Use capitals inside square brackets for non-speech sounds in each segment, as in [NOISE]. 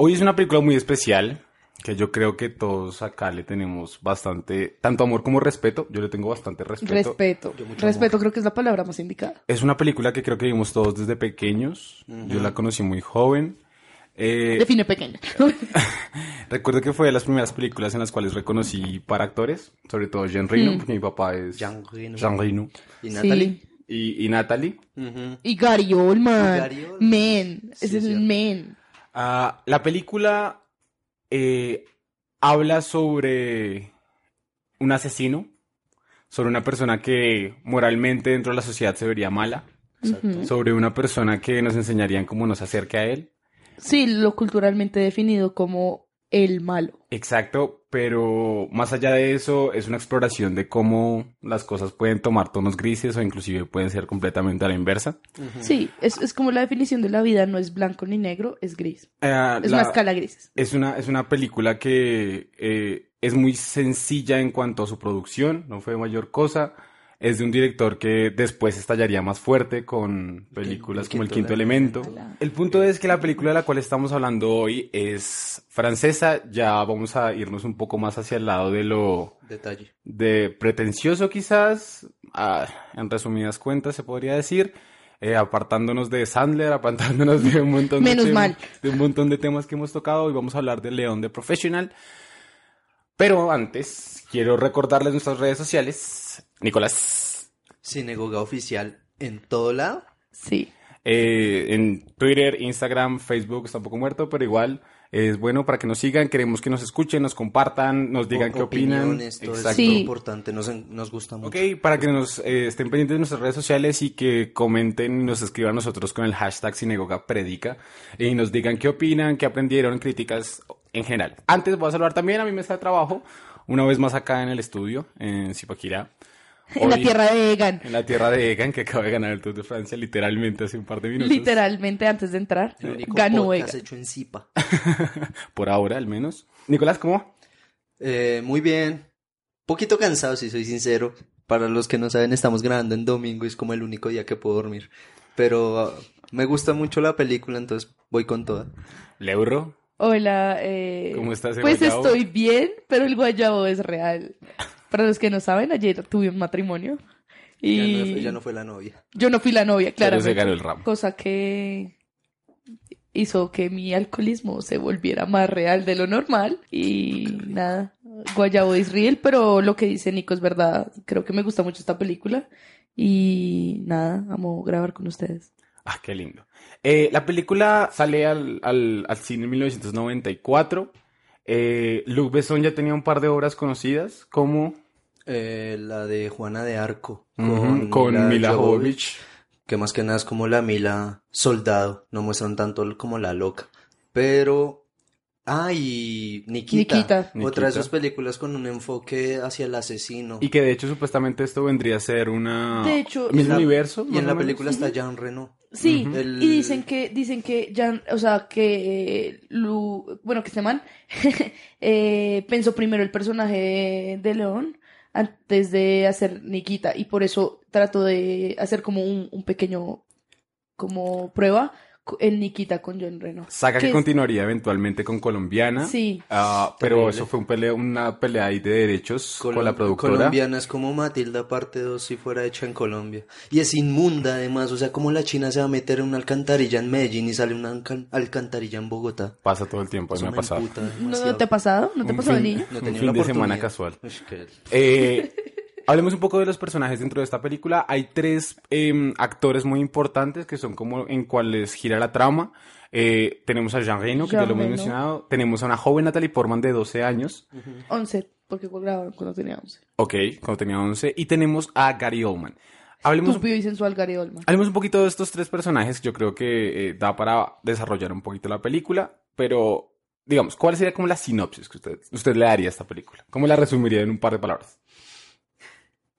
Hoy es una película muy especial que yo creo que todos acá le tenemos bastante, tanto amor como respeto. Yo le tengo bastante respeto. Respeto. Respeto creo que es la palabra más indicada. Es una película que creo que vimos todos desde pequeños. Yo la conocí muy joven. Eh, Define pequeña. [LAUGHS] recuerdo que fue de las primeras películas en las cuales reconocí para actores, sobre todo Jean Reno, porque mi papá es Jean Reno. Jean Reno. ¿Y Natalie? Y, y Natalie. Gary Oldman. Y Gary Oldman. Men. Sí, Ese es el men. Ah, la película eh, habla sobre un asesino, sobre una persona que moralmente dentro de la sociedad se vería mala, Exacto. sobre una persona que nos enseñarían cómo nos acerca a él. Sí, lo culturalmente definido como el malo. Exacto, pero más allá de eso es una exploración de cómo las cosas pueden tomar tonos grises o inclusive pueden ser completamente a la inversa. Sí, es, es como la definición de la vida, no es blanco ni negro, es gris. Eh, Es la- una escala grises. Es una, es una película que eh, es muy sencilla en cuanto a su producción, no fue mayor cosa. Es de un director que después estallaría más fuerte con películas el como El quinto Elemento. El punto es que la película de la cual estamos hablando hoy es francesa. Ya vamos a irnos un poco más hacia el lado de lo Detalle. de pretencioso quizás, ah, en resumidas cuentas se podría decir, eh, apartándonos de Sandler, apartándonos de un montón de Menos temas, mal. de un montón de temas que hemos tocado. Hoy vamos a hablar de León de Professional. Pero antes, quiero recordarles nuestras redes sociales. Nicolás, Sinagoga oficial en todo lado. Sí. eh, en Twitter, Instagram, Facebook está un poco muerto, pero igual es bueno para que nos sigan. Queremos que nos escuchen, nos compartan, nos digan qué opinan. Todo Exacto. eso Sí. es importante, nos, nos gusta mucho. Ok, para que nos eh, estén pendientes de nuestras redes sociales y que comenten y nos escriban a nosotros con el hashtag Sinagoga Predica y nos digan qué opinan, qué aprendieron, críticas en general. Antes voy a saludar también a mi mesa de trabajo, una vez más acá en el estudio, en Zipaquirá. [LAUGHS] En la tierra de Egan. En la tierra de Egan, que acaba de ganar el Tour de Francia literalmente hace un par de minutos. Literalmente antes de entrar, El único ganó Egan. hecho en Zipa. [LAUGHS] Por ahora, al menos. Nicolás, ¿cómo? va? Eh, muy bien. Poquito cansado, si soy sincero. Para los que no saben, estamos grabando en domingo y es como el único día que puedo dormir. Pero ah, me gusta mucho la película, entonces voy con toda. Leuro. Hola, eh, ¿Cómo estás, ese Pues guayabo? estoy bien, pero el guayabo es real. Para los que no saben, ayer tuve un matrimonio Ya, y no, fue- ya no fue la novia. yo no fui la novia, claramente. se ganó el ramo. Cosa que hizo que mi alcoholismo se volviera más real de lo normal y nada, guayabo is real, pero lo que dice Nico es verdad. Creo que me gusta mucho esta película y nada, amo grabar con ustedes. Ah, qué lindo. Eh, la película sale al, al, al cine en 1994. Eh, Luc Besson ya tenía un par de obras conocidas, como Eh, la de Juana de Arco. con Mila Jovovich. Que más que nada es como la Mila soldado. No muestran tanto como la loca. Pero. Ah, y Nikita. Nikita. Otra Nikita. de esas películas con un enfoque hacia el asesino. Y que de hecho supuestamente esto vendría a ser una... De hecho, mismo En la- universo. Y en la película está Jean Reno. Sí. El- y dicen que, dicen que ya, o sea, que eh, Lu, bueno, que este man [LAUGHS] eh, pensó primero el personaje de, de León antes de hacer Nikita y por eso trató de hacer como un, un pequeño, como prueba en Nikita con John Reno. Saga que es- continuaría eventualmente con Colombiana. Sí, Ah, pero Terrible. eso fue un pelea, una pelea ahí de derechos con la Colom- productora. Colombiana es como Matilda parte 2 si fuera hecha en Colombia. Y es inmunda además, o sea, como la China se va a meter en una alcantarilla en Medellín y sale una alcan- alcantarilla en Bogotá. Pasa todo el tiempo, a mí Eso me ha pasado. ¿no, te ha pasado? ¿No te ha pasado niño? No un fin la de semana casual. Eh, hablemos un poco de los personajes dentro de esta película. Hay tres em, actores muy importantes que son como en cuales gira la trama. Eh, tenemos a Jean Reno, que ya Jean lo hemos Reno. mencionado. Tenemos a una joven Natalie Portman de 12 años. 11, porque grabaron cuando tenía 11. Ok, cuando tenía 11. Y tenemos a Gary Oldman. Hablemos, Estúpido y sensual Gary Oldman. hablemos un poquito de estos tres personajes. Yo creo que eh, da para desarrollar un poquito la película. Pero, digamos, ¿cuál sería como la sinopsis que usted, usted le daría a esta película? ¿Cómo la resumiría en un par de palabras?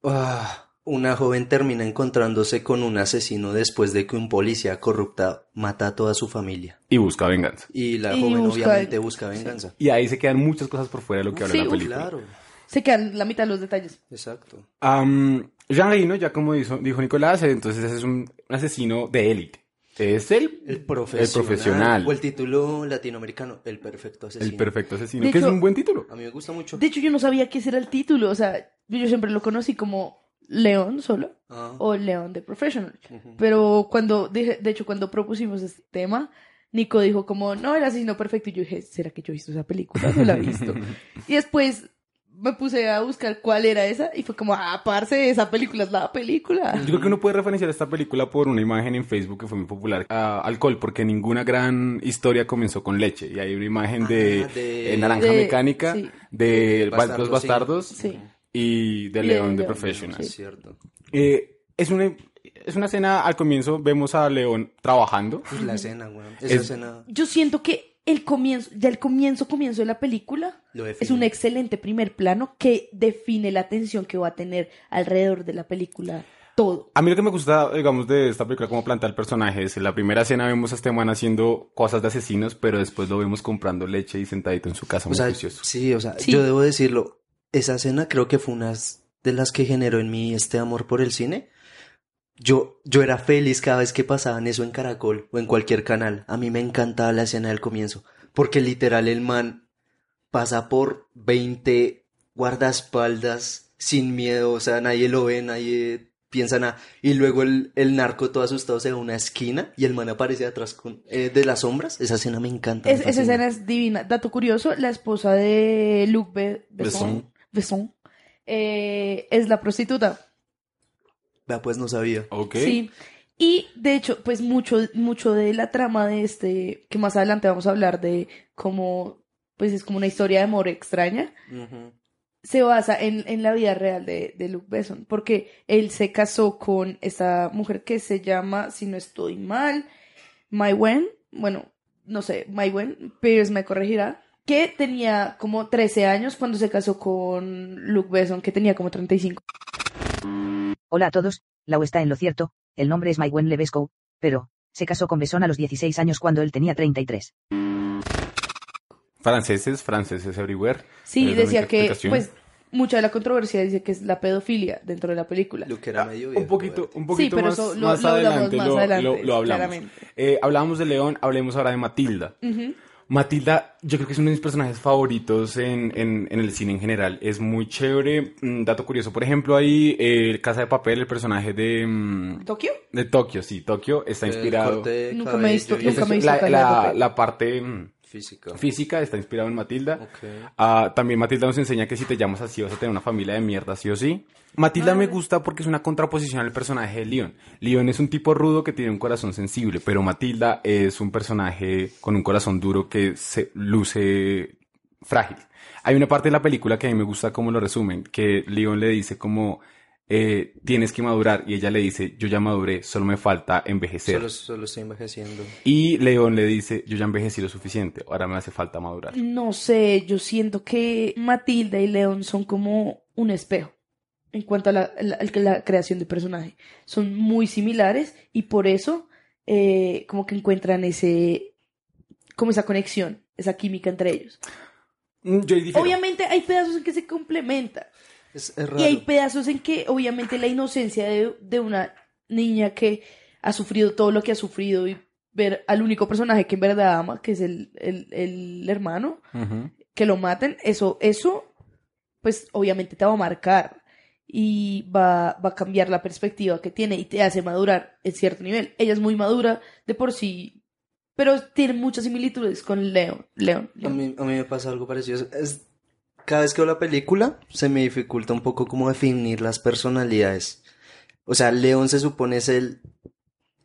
Ah, una joven termina encontrándose con un asesino después de que un policía corrupta mata a toda su familia. Y busca venganza. Y la Y joven busca- obviamente busca venganza. Y ahí se quedan muchas cosas por fuera de lo que habla Sí, la película. Claro, Se quedan la mitad de los detalles. exacto. Am, Jean Reno, ya como dijo, dijo Nicolás, eh, entonces es un asesino de élite. Es el, El profesional. El profesional. O el título latinoamericano, El perfecto asesino. el perfecto asesino, De que es un buen título. A mí me gusta mucho. De hecho, yo no sabía ese era el título. O sea, yo siempre lo conocí como León solo Ah, o León de Professional. Pero cuando, dije, de hecho, cuando propusimos este tema, Nico dijo como, no, el asesino perfecto. Y yo dije, ¿será que yo he visto esa película? No la he visto. [LAUGHS] y después me puse a buscar cuál era esa y fue como, ah, parce, esa película es la película. Yo creo que uno puede referenciar esta película por una imagen en Facebook que fue muy popular. Alcohol, porque ninguna gran historia comenzó con leche. Y hay una imagen de, Ah, de- eh, Naranja De- Mecánica, sí. de Los. Bastardos Sí. y de León de Professional. Es cierto. Eh, es una es una escena al comienzo vemos a León trabajando. Uy, la escena, weón. Esa Es- escena Yo siento que el comienzo, ya el comienzo, comienzo de la película es un excelente primer plano que define la tensión que va a tener alrededor de la película todo. A mí lo que me gusta, digamos, de esta película, como plantea el personaje, es en la primera escena vemos a este man haciendo cosas de asesinos, pero después lo vemos comprando leche y sentadito en su casa O muy sea, juicioso. sí, o sea, Sí. yo debo decirlo. Esa escena creo que fue una de las que generó en mí este amor por el cine. Yo, yo era feliz cada vez que pasaban eso en Caracol o en cualquier canal. A mí me encantaba la escena del comienzo. Porque literal el man pasa por 20 guardaespaldas sin miedo. O sea, nadie lo ve, nadie piensa nada. Y luego el, el narco todo asustado se va a una esquina y el man aparece atrás con, eh, de las sombras. Esa escena me encanta. me Es- esa escena es divina. Dato curioso, la esposa de Luc Besson, Besson, eh, es la prostituta. Vea, pues no sabía. Ok. Sí. Y de hecho, pues mucho, mucho de la trama de este, que más adelante vamos a hablar de cómo, pues es como una historia de amor extraña, se basa en, en la vida real de, de Luc Besson, porque él se casó con esta mujer que se llama, si no estoy mal, Mai Wen, bueno, no sé, Mai Wen, Pierce me corregirá, que tenía como 13 años cuando se casó con Luc Besson, que tenía como 35. Hola a todos, Lau está en lo cierto, el nombre es Maigwen Levesco, pero, se casó con Besón a los 16 años cuando él tenía 33. Franceses, franceses everywhere. Sí, decía que, pues, mucha de la controversia dice que es la pedofilia dentro de la película. Lo que era medio viejo. Un poquito, un poquito pero más, eso lo- más lo hablamos adelante, más lo, adelante, lo- lo hablamos. Eh, hablábamos de León, hablemos ahora de Matilda. Ujú. Matilda, yo creo que es uno de mis personajes favoritos en, en, en el cine en general. Es muy chévere. Mm, dato curioso, por ejemplo, ahí eh, Casa de Papel, el personaje de, mm, ¿Tokio? de Tokio, sí, Tokio está El inspirado. corte de Nunca me he visto- cabello y nunca me he visto la, Casa de la- Papel. la parte mm, Física. física está inspirado en Matilda. Ah, también Matilda nos enseña que si te llamas así vas a tener una familia de mierda, sí o sí. Matilda Ah. me gusta porque es una contraposición al personaje de Leon. Leon es un tipo rudo que tiene un corazón sensible, pero Matilda es un personaje con un corazón duro que se luce frágil. Hay una parte de la película que a mí me gusta cómo lo resumen, que Leon le dice como eh, tienes que madurar y ella le dice yo ya maduré, solo me falta envejecer. Solo, solo estoy envejeciendo. Y Leon le dice yo ya envejecí lo suficiente, ahora me hace falta madurar. No sé, yo siento que Matilda y León son como un espejo en cuanto a la, la- la creación de personaje. Son muy similares y por eso eh, como que encuentran ese, como esa conexión, esa química entre ellos. Mm, Yo. Obviamente hay pedazos en que se complementan Es, es raro. y hay pedazos en que obviamente la inocencia de, de una niña que ha sufrido todo lo que ha sufrido y ver al único personaje que en verdad ama, que es el, el, el hermano, que lo maten, eso, eso, pues obviamente te va a marcar y va, va a cambiar la perspectiva que tiene y te hace madurar en cierto nivel. Ella es muy madura de por sí, pero tiene muchas similitudes con León. León. A mí, a mí me pasa algo parecido. Es, cada vez que veo la película, se me dificulta un poco cómo definir las personalidades. O sea, León se supone es el,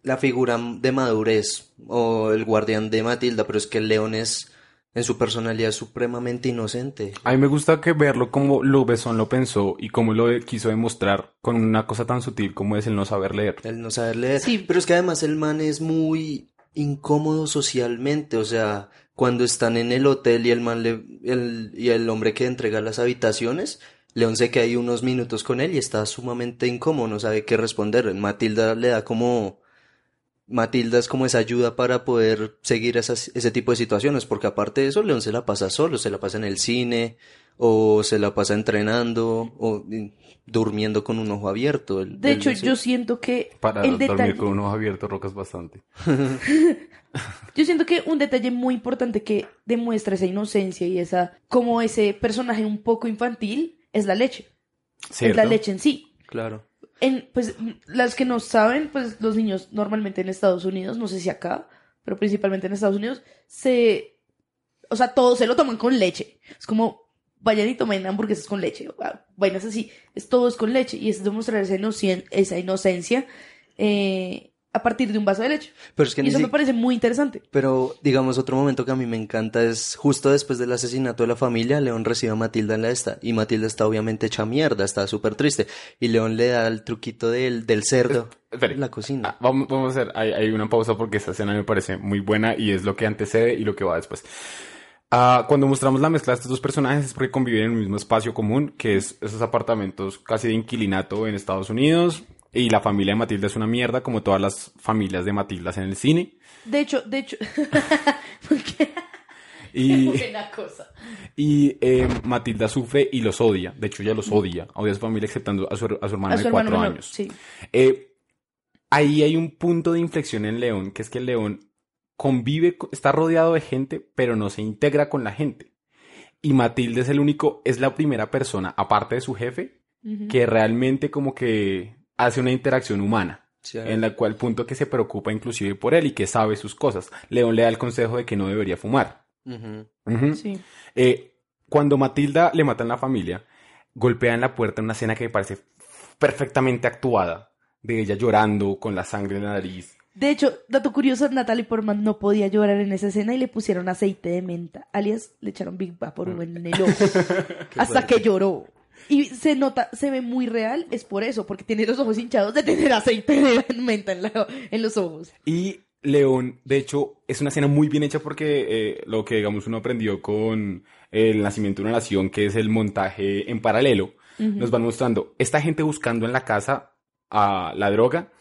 la figura de madurez o el guardián de Matilda, pero es que León es en su personalidad supremamente inocente. A mí me gusta que verlo como Besson lo pensó y cómo lo quiso demostrar con una cosa tan sutil como es el no saber leer. El no saber leer. Sí. Pero es que además el man es muy incómodo socialmente. O sea, cuando están en el hotel y el man le, el, y el hombre que entrega las habitaciones, León se queda ahí unos minutos con él y está sumamente incómodo, no sabe qué responder. Matilda le da como, Matilda es como esa ayuda para poder seguir esas, ese tipo de situaciones, porque aparte de eso, León se la pasa solo, se la pasa en el cine, o se la pasa entrenando o durmiendo con un ojo abierto. El- De el- hecho, ese- yo siento que Para el dormir detalle, con un ojo abierto rocas bastante. [LAUGHS] yo siento que un detalle muy importante que demuestra esa inocencia y esa, como ese personaje un poco infantil, es la leche. Es ¿Cierto? la leche en sí. Claro. En, pues, las que no saben, pues los niños normalmente en Estados Unidos, no sé si acá, pero principalmente en Estados Unidos, se, o sea, todos se lo toman con leche. Es como, vayan y tomen hamburguesas con leche, o, ah, vainas así, es todo es con leche y es demostrar esa, inocen- esa inocencia eh, a partir de un vaso de leche. Pero es que y eso si- me parece muy interesante. Pero, digamos, otro momento que a mí me encanta es justo después del asesinato de la familia, León recibe a Matilda en la esta, y Matilda está obviamente hecha mierda, está súper triste, y León le da el truquito del, del cerdo Espere. en la cocina. Ah, vamos, vamos a hacer, hay, hay una pausa porque esta escena me parece muy buena y es lo que antecede y lo que va después. Ah, cuando mostramos la mezcla de estos dos personajes es porque conviven en el mismo espacio común, que es esos apartamentos casi de inquilinato en Estados Unidos. Y la familia de Matilda es una mierda, como todas las familias de Matildas en el cine. De hecho, de hecho, [LAUGHS] porque Y, [LAUGHS] buena cosa. y eh, Matilda sufre y los odia. De hecho, ella los odia. Odia a su familia, exceptando a su, a su hermano A de su cuatro años. sí. Eh, ahí hay un punto de inflexión en León, que es que León convive, co- está rodeado de gente, pero no se integra con la gente. Y Matilde es el único, es la primera persona, aparte de su jefe, que realmente como que hace una interacción humana. Sí, En la cual punto que se preocupa inclusive por él y que sabe sus cosas. León le da el consejo de que no debería fumar. Sí. Eh, cuando Matilda le matan la familia, golpea en la puerta en una escena que me parece perfectamente actuada, de ella llorando con la sangre en la nariz. De hecho, dato curioso, Natalie Portman no podía llorar en esa escena y le pusieron aceite de menta, alias le echaron Big Vaporub en el ojo [LAUGHS] hasta que lloró. Y se nota, se ve muy real, es por eso, porque tiene los ojos hinchados de tener aceite de menta en, la- en los ojos. Y León, de hecho, es una escena muy bien hecha porque eh, lo que, digamos, uno aprendió con el nacimiento de una nación, que es el montaje en paralelo, nos van mostrando esta gente buscando en la casa a la droga.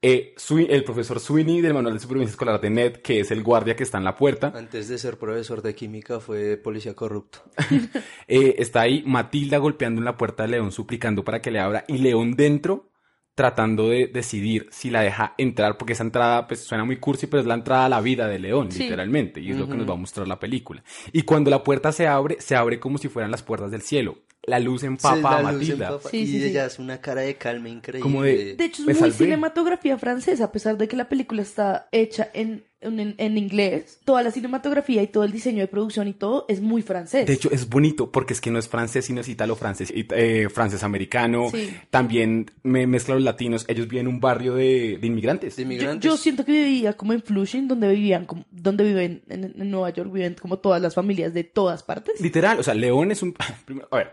Eh, el profesor Sweeney del manual de supervivencia escolar de Ned, que es el guardia que está en la puerta. Antes de ser profesor de química fue policía corrupto. [LAUGHS] Eh, está ahí Matilda golpeando en la puerta de León, suplicando para que le abra, y León dentro tratando de decidir si la deja entrar, porque esa entrada pues suena muy cursi, pero es la entrada a la vida de León, Sí. literalmente, y es lo que nos va a mostrar la película. Y cuando la puerta se abre, se abre como si fueran las puertas del cielo. La luz empapa Sí, a luz Matilda. empapa, Sí, y sí, sí. ella hace una cara de calma increíble. Como de- De hecho, es muy salvé. cinematografía francesa, a pesar de que la película está hecha en, en, en inglés. Toda la cinematografía y todo el diseño de producción y todo es muy francés. De hecho, es bonito porque es que no es francés, sino es italo-francés, it- eh, francés-americano. Sí. También me mezcla los latinos. Ellos viven en un barrio de, de inmigrantes. De Yo, inmigrantes. yo siento que vivía como en Flushing, donde vivían, como- donde viven en, en Nueva York, viven como todas las familias de todas partes. Literal, o sea, León es un... [LAUGHS] a ver,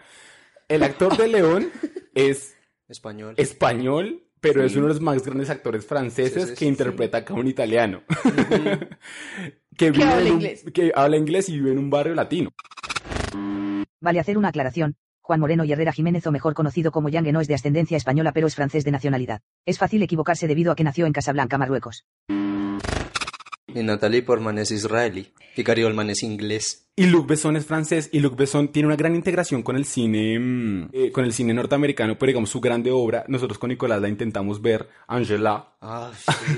el actor de León [LAUGHS] es Español. español, pero Sí. es uno de los más grandes actores franceses Sí, sí, que sí, interpreta acá a un italiano. [LAUGHS] que, vive habla en un- inglés. que habla inglés y vive en un barrio latino. Vale hacer una aclaración. Juan Moreno y Herrera Jiménez, o mejor conocido como Yangue, no es de ascendencia española, pero es francés de nacionalidad. Es fácil equivocarse debido a que nació en Casablanca, Marruecos. Y Natalie Portman es israelí. Y Gary Oldman es inglés. Y Luc Besson es francés y Luc Besson tiene una gran integración con el cine mm, eh, con el cine norteamericano, pero digamos su grande obra, nosotros con Nicolás la intentamos ver, Angela, Ah, [LAUGHS] sí.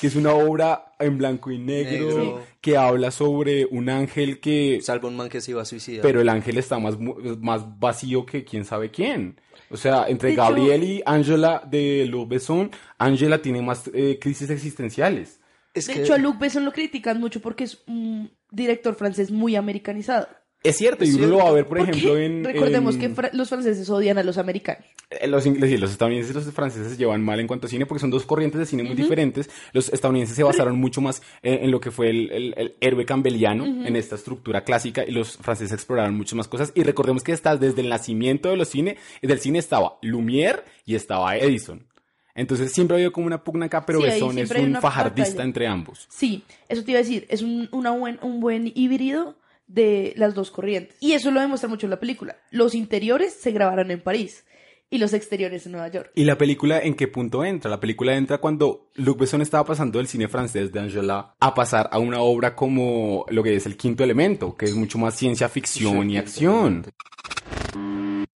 que es una obra en blanco y negro, Negro. que habla sobre un ángel que Salva un man que se iba a suicidar. pero el ángel está más más vacío que quién sabe quién. O sea, entre hecho- Gabriel y Angela de Luc Besson, Angela tiene más eh, crisis existenciales. Es De que- hecho, a Luc Besson lo critican mucho porque es un director francés muy americanizado. Es cierto, y uno lo va a ver, por ejemplo, en... recordemos en- que fra- los franceses odian a los americanos. Eh, Los ingleses y los estadounidenses y los franceses se llevan mal en cuanto a cine porque son dos corrientes de cine muy diferentes. Los estadounidenses se basaron mucho más eh, en lo que fue el, el- el héroe campbelliano, en esta estructura clásica, y los franceses exploraron muchas más cosas. Y recordemos que está desde el nacimiento de los cine, del cine estaba Lumière y estaba Edison. Entonces siempre ha habido como una pugna acá, pero Sí, es un fajardista batalla. entre ambos. Sí, eso te iba a decir, es un, una buen, un buen híbrido de las dos corrientes. Y eso lo demuestra mucho en la película. Los interiores se grabaron en París y los exteriores en Nueva York. ¿Y la película en qué punto entra? La película entra cuando Luc Besson estaba pasando del cine francés de Angela a pasar a una obra como lo que es El Quinto Elemento, que es mucho más ciencia ficción y acción.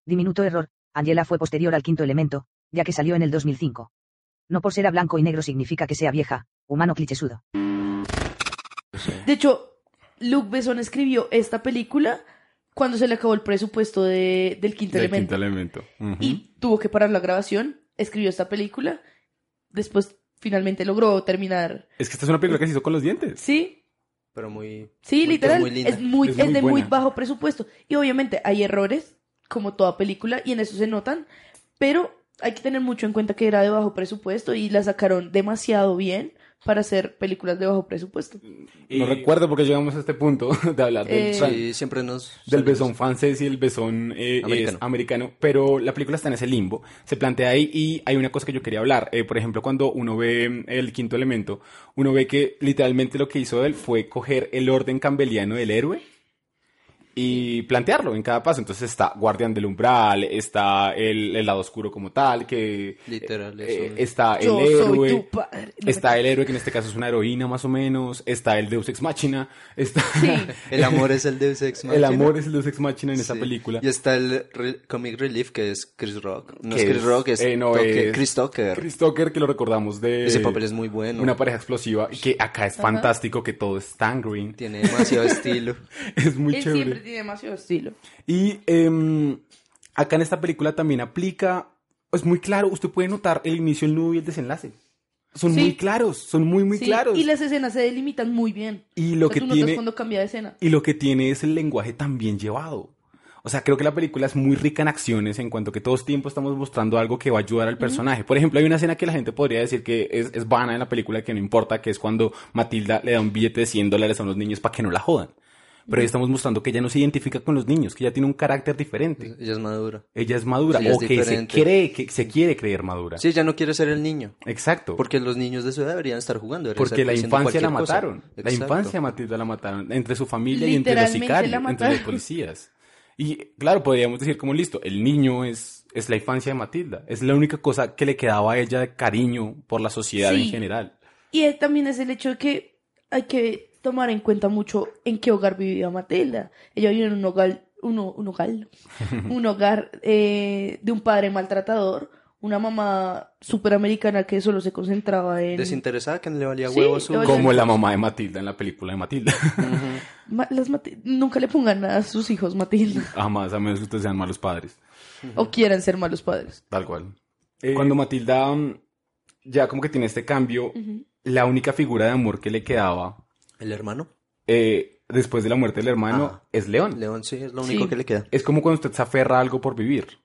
Diminuto error, Angela fue posterior al quinto elemento, ya que salió en el 2005. No por ser a blanco y negro significa que sea vieja, humano clichésudo. De hecho, Luc Besson escribió esta película cuando se le acabó el presupuesto de- del quinto Del elemento. Quinto Elemento. Ujú. y tuvo que parar la grabación, escribió esta película, después finalmente logró terminar. Es que esta es una película que se hizo con los dientes. Sí, Pero muy... sí, muy- literal, muy es, muy, Es es muy de muy bajo presupuesto. Y obviamente hay errores, como toda película, y en eso se notan, pero hay que tener mucho en cuenta que era de bajo presupuesto y la sacaron demasiado bien para hacer películas de bajo presupuesto. No recuerdo porque llegamos a este punto [LAUGHS] de hablar del, Eh, fran- Sí, siempre nos... del salimos. besón francés y el besón eh, Americano. es americano, pero la película está en ese limbo, se plantea ahí y hay una cosa que yo quería hablar, Eh, por ejemplo, cuando uno ve mm, el quinto elemento, uno ve que literalmente lo que hizo él fue coger el orden campbelliano del héroe y plantearlo en cada paso, entonces está Guardián del Umbral, está el, el lado oscuro como tal, que Literal, eh, está el Yo soy héroe, tu padre. No está el héroe que en este caso es una heroína más o menos, está el Deus Ex Machina, está... [LAUGHS] El amor es el Deus Ex El Machina. amor es el Deus Ex Machina en esa Sí. película. Y está el re- Comic Relief, que es Chris Rock. No es Chris es- Rock, es, eh, no, es- Chris Tucker. Chris Tucker, que lo recordamos de... Ese papel es muy bueno. Una pareja explosiva, que acá es fantástico, que todo es tan green. Tiene demasiado [LAUGHS] estilo. Es muy Él chévere. Tiene demasiado estilo. Y em, acá en esta película también aplica, es muy claro, usted puede notar el inicio, el nudo y el desenlace. Son Sí. muy claros, son muy, muy Sí, claros. Y las escenas se delimitan muy bien. Y lo sea, que tiene... cuando cambia de escena. Y lo que tiene es el lenguaje tan bien llevado. O sea, creo que la película es muy rica en acciones en cuanto que todo el tiempo estamos mostrando algo que va a ayudar al personaje. Por ejemplo, hay una escena que la gente podría decir que es, es vana en la película, que no importa, que es cuando Matilda le da un billete de 100 dólares a unos niños para que no la jodan. Pero ahí estamos mostrando que ella no se identifica con los niños, que ella tiene un carácter diferente. Ella es madura. Ella es madura, Sí, ella o es que se cree, que se quiere creer madura. Sí, ella no quiere ser el niño. Exacto. Porque los niños de su edad deberían estar jugando. deberían Porque estar la infancia la mataron. La infancia a Matilda la mataron. Entre su familia y entre los sicarios, la entre los policías. Y claro, podríamos decir como listo, el niño es, es la infancia de Matilda. Es la única cosa que le quedaba a ella de cariño por la sociedad Sí. en general. Y también es el hecho de que hay que tomar en cuenta mucho en qué hogar vivía Matilda. Ella vivía en un hogar, uno, un hogar, [LAUGHS] un hogar eh, de un padre maltratador, una mamá superamericana que solo se concentraba en... Desinteresada, que no le valía Sí, huevo a su... le valía- Como la mamá de Matilda en la película de Matilda. Ma- las Mati- Nunca le pongan a sus hijos Matilda Jamás, a menos que ustedes sean malos padres. o quieran ser malos padres. Tal cual. Cuando Matilda mm, ya como que tiene este cambio, la única figura de amor que le quedaba ¿El hermano? eh, después de la muerte del hermano Ajá. es León. León, sí, es lo único Sí. que le queda. Es como cuando usted se aferra a algo por vivir.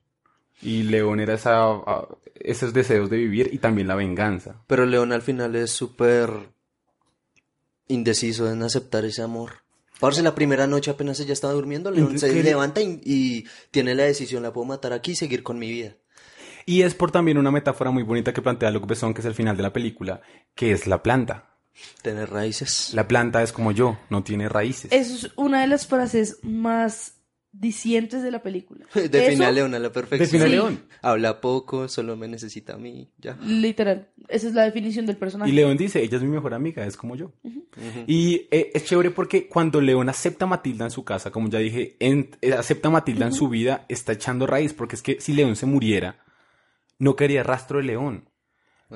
Y León era esa, a- esos deseos de vivir y también la venganza. Pero León al final es súper indeciso en aceptar ese amor. Parce, la primera noche apenas ella estaba durmiendo, León se ¿Qué? levanta y, y tiene la decisión, la puedo matar aquí y seguir con mi vida. Y es por también una metáfora muy bonita que plantea Luc Besson, que es el final de la película, que es la planta. Tener raíces. La planta es como yo, no tiene raíces. Eso es una de las frases más dicientes de la película. [LAUGHS] Define Eso, a León a la perfección. Define a Sí. León. Habla poco, solo me necesita a mí, ya. Literal. Esa es la definición del personaje. Y León dice, ella es mi mejor amiga, es como yo. Y eh, es chévere porque cuando León acepta a Matilda en su casa, como ya dije, en- eh, acepta a Matilda en su vida, está echando raíz, porque es que si León se muriera, no quedaría rastro de León.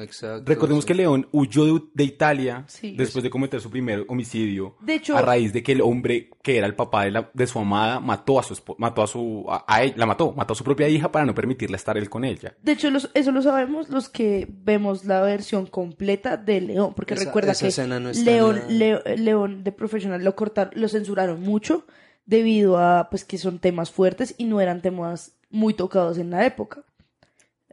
Exacto. Recordemos sí. que León huyó de, de Italia Sí. después de cometer su primer homicidio. De hecho- a raíz de que el hombre que era el papá de, la- de su amada mató a su mató a su a, a él- la mató, mató a su propia hija para no permitirle estar él con ella. De hecho, los- eso lo sabemos los que vemos la versión completa de León, porque Esa- recuerda esa que escena no está en León, Leo- León de Professional lo cortaron, lo censuraron mucho debido a pues que son temas fuertes y no eran temas muy tocados en la época.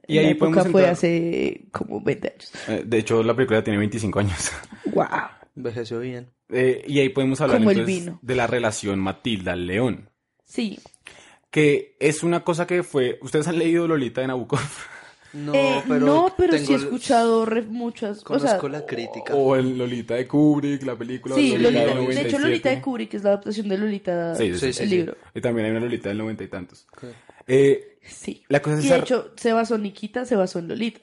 Y En ahí la época podemos fue entrar- hace como 20 años. Eh, de hecho, la película tiene 25 años. [LAUGHS] ¡Wow! Envejeció bien. Eh, y ahí podemos hablar Como el entonces vino. de la relación Matilda-León. Sí. Que es una cosa que fue... ¿Ustedes han leído Lolita de Nabokov? No, Eh, pero, no, pero sí he escuchado re- muchas Conozco cosas. la crítica. O el Lolita de Kubrick, la película Sí, Lolita Lolita- del de hecho 97. Lolita de Kubrick es la adaptación de Lolita, Sí, sí, sí, el sí, sí. libro. Y también hay una Lolita del noventa y tantos. Eh, Sí. La cosa es y de hecho, se basó en Nikita, se basó en Lolita.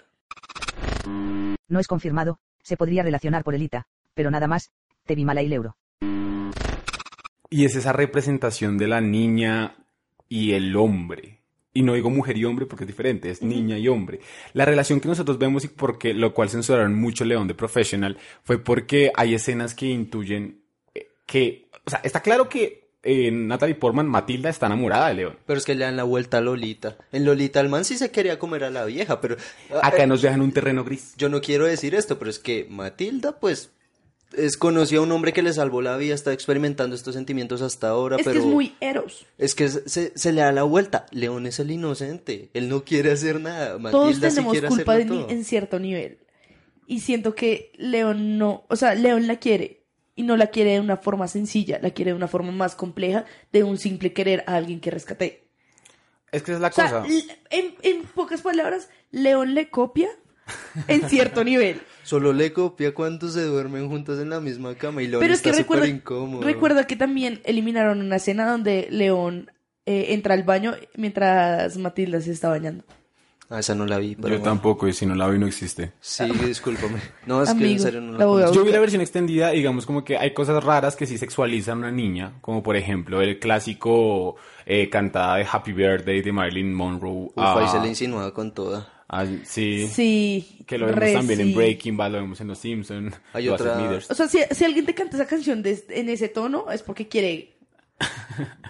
No es confirmado, se podría relacionar por Elita, pero nada más, te vi mala y euro. y es esa representación de la niña y el hombre. Y no digo mujer y hombre porque es diferente, es niña y hombre. La relación que nosotros vemos y porque lo cual censuraron mucho León de Professional fue porque hay escenas que intuyen eh, que, o sea, está claro que eh, Natalie Portman, Matilda, está enamorada de León. Pero es que le dan la vuelta a Lolita. En Lolita el man sí se quería comer a la vieja, pero... Acá eh, nos dejan un terreno gris. Yo no quiero decir esto, pero es que Matilda, pues, es conoció a un hombre que le salvó la vida, está experimentando estos sentimientos hasta ahora, Es pero... que es muy eros. Es que se, se le da la vuelta. León es el inocente. Él no quiere hacer nada. Matilda Todos sí tenemos quiere culpa de todo. en cierto nivel. Y siento que León no, o sea, León la quiere. Y no la quiere de una forma sencilla, la quiere de una forma más compleja, de un simple querer a alguien que rescaté. Es que esa es la O sea, cosa. en, en pocas palabras, León le copia en cierto [LAUGHS] nivel. Solo le copia cuando se duermen juntos en la misma cama y León Pero es está que recuerda, súper incómodo. recuerda que también eliminaron una escena donde León eh, entra al baño mientras Matilda se está bañando. Ah, esa no la vi, pero... Yo tampoco, y si no la vi no existe. Sí, discúlpame. No, es que en Amigo, serio no la la voy a conozco. Yo vi la versión extendida, digamos como que hay cosas raras que sí sexualizan a una niña, como por ejemplo el clásico eh, cantada de Happy Birthday de Marilyn Monroe. Uf, ahí se le insinuaba con toda. Ah, sí, Sí. que lo vemos re también en. Breaking Bad, lo vemos en Los Simpsons. Hay otra- O sea, si, si alguien te canta esa canción de- en ese tono, es porque quiere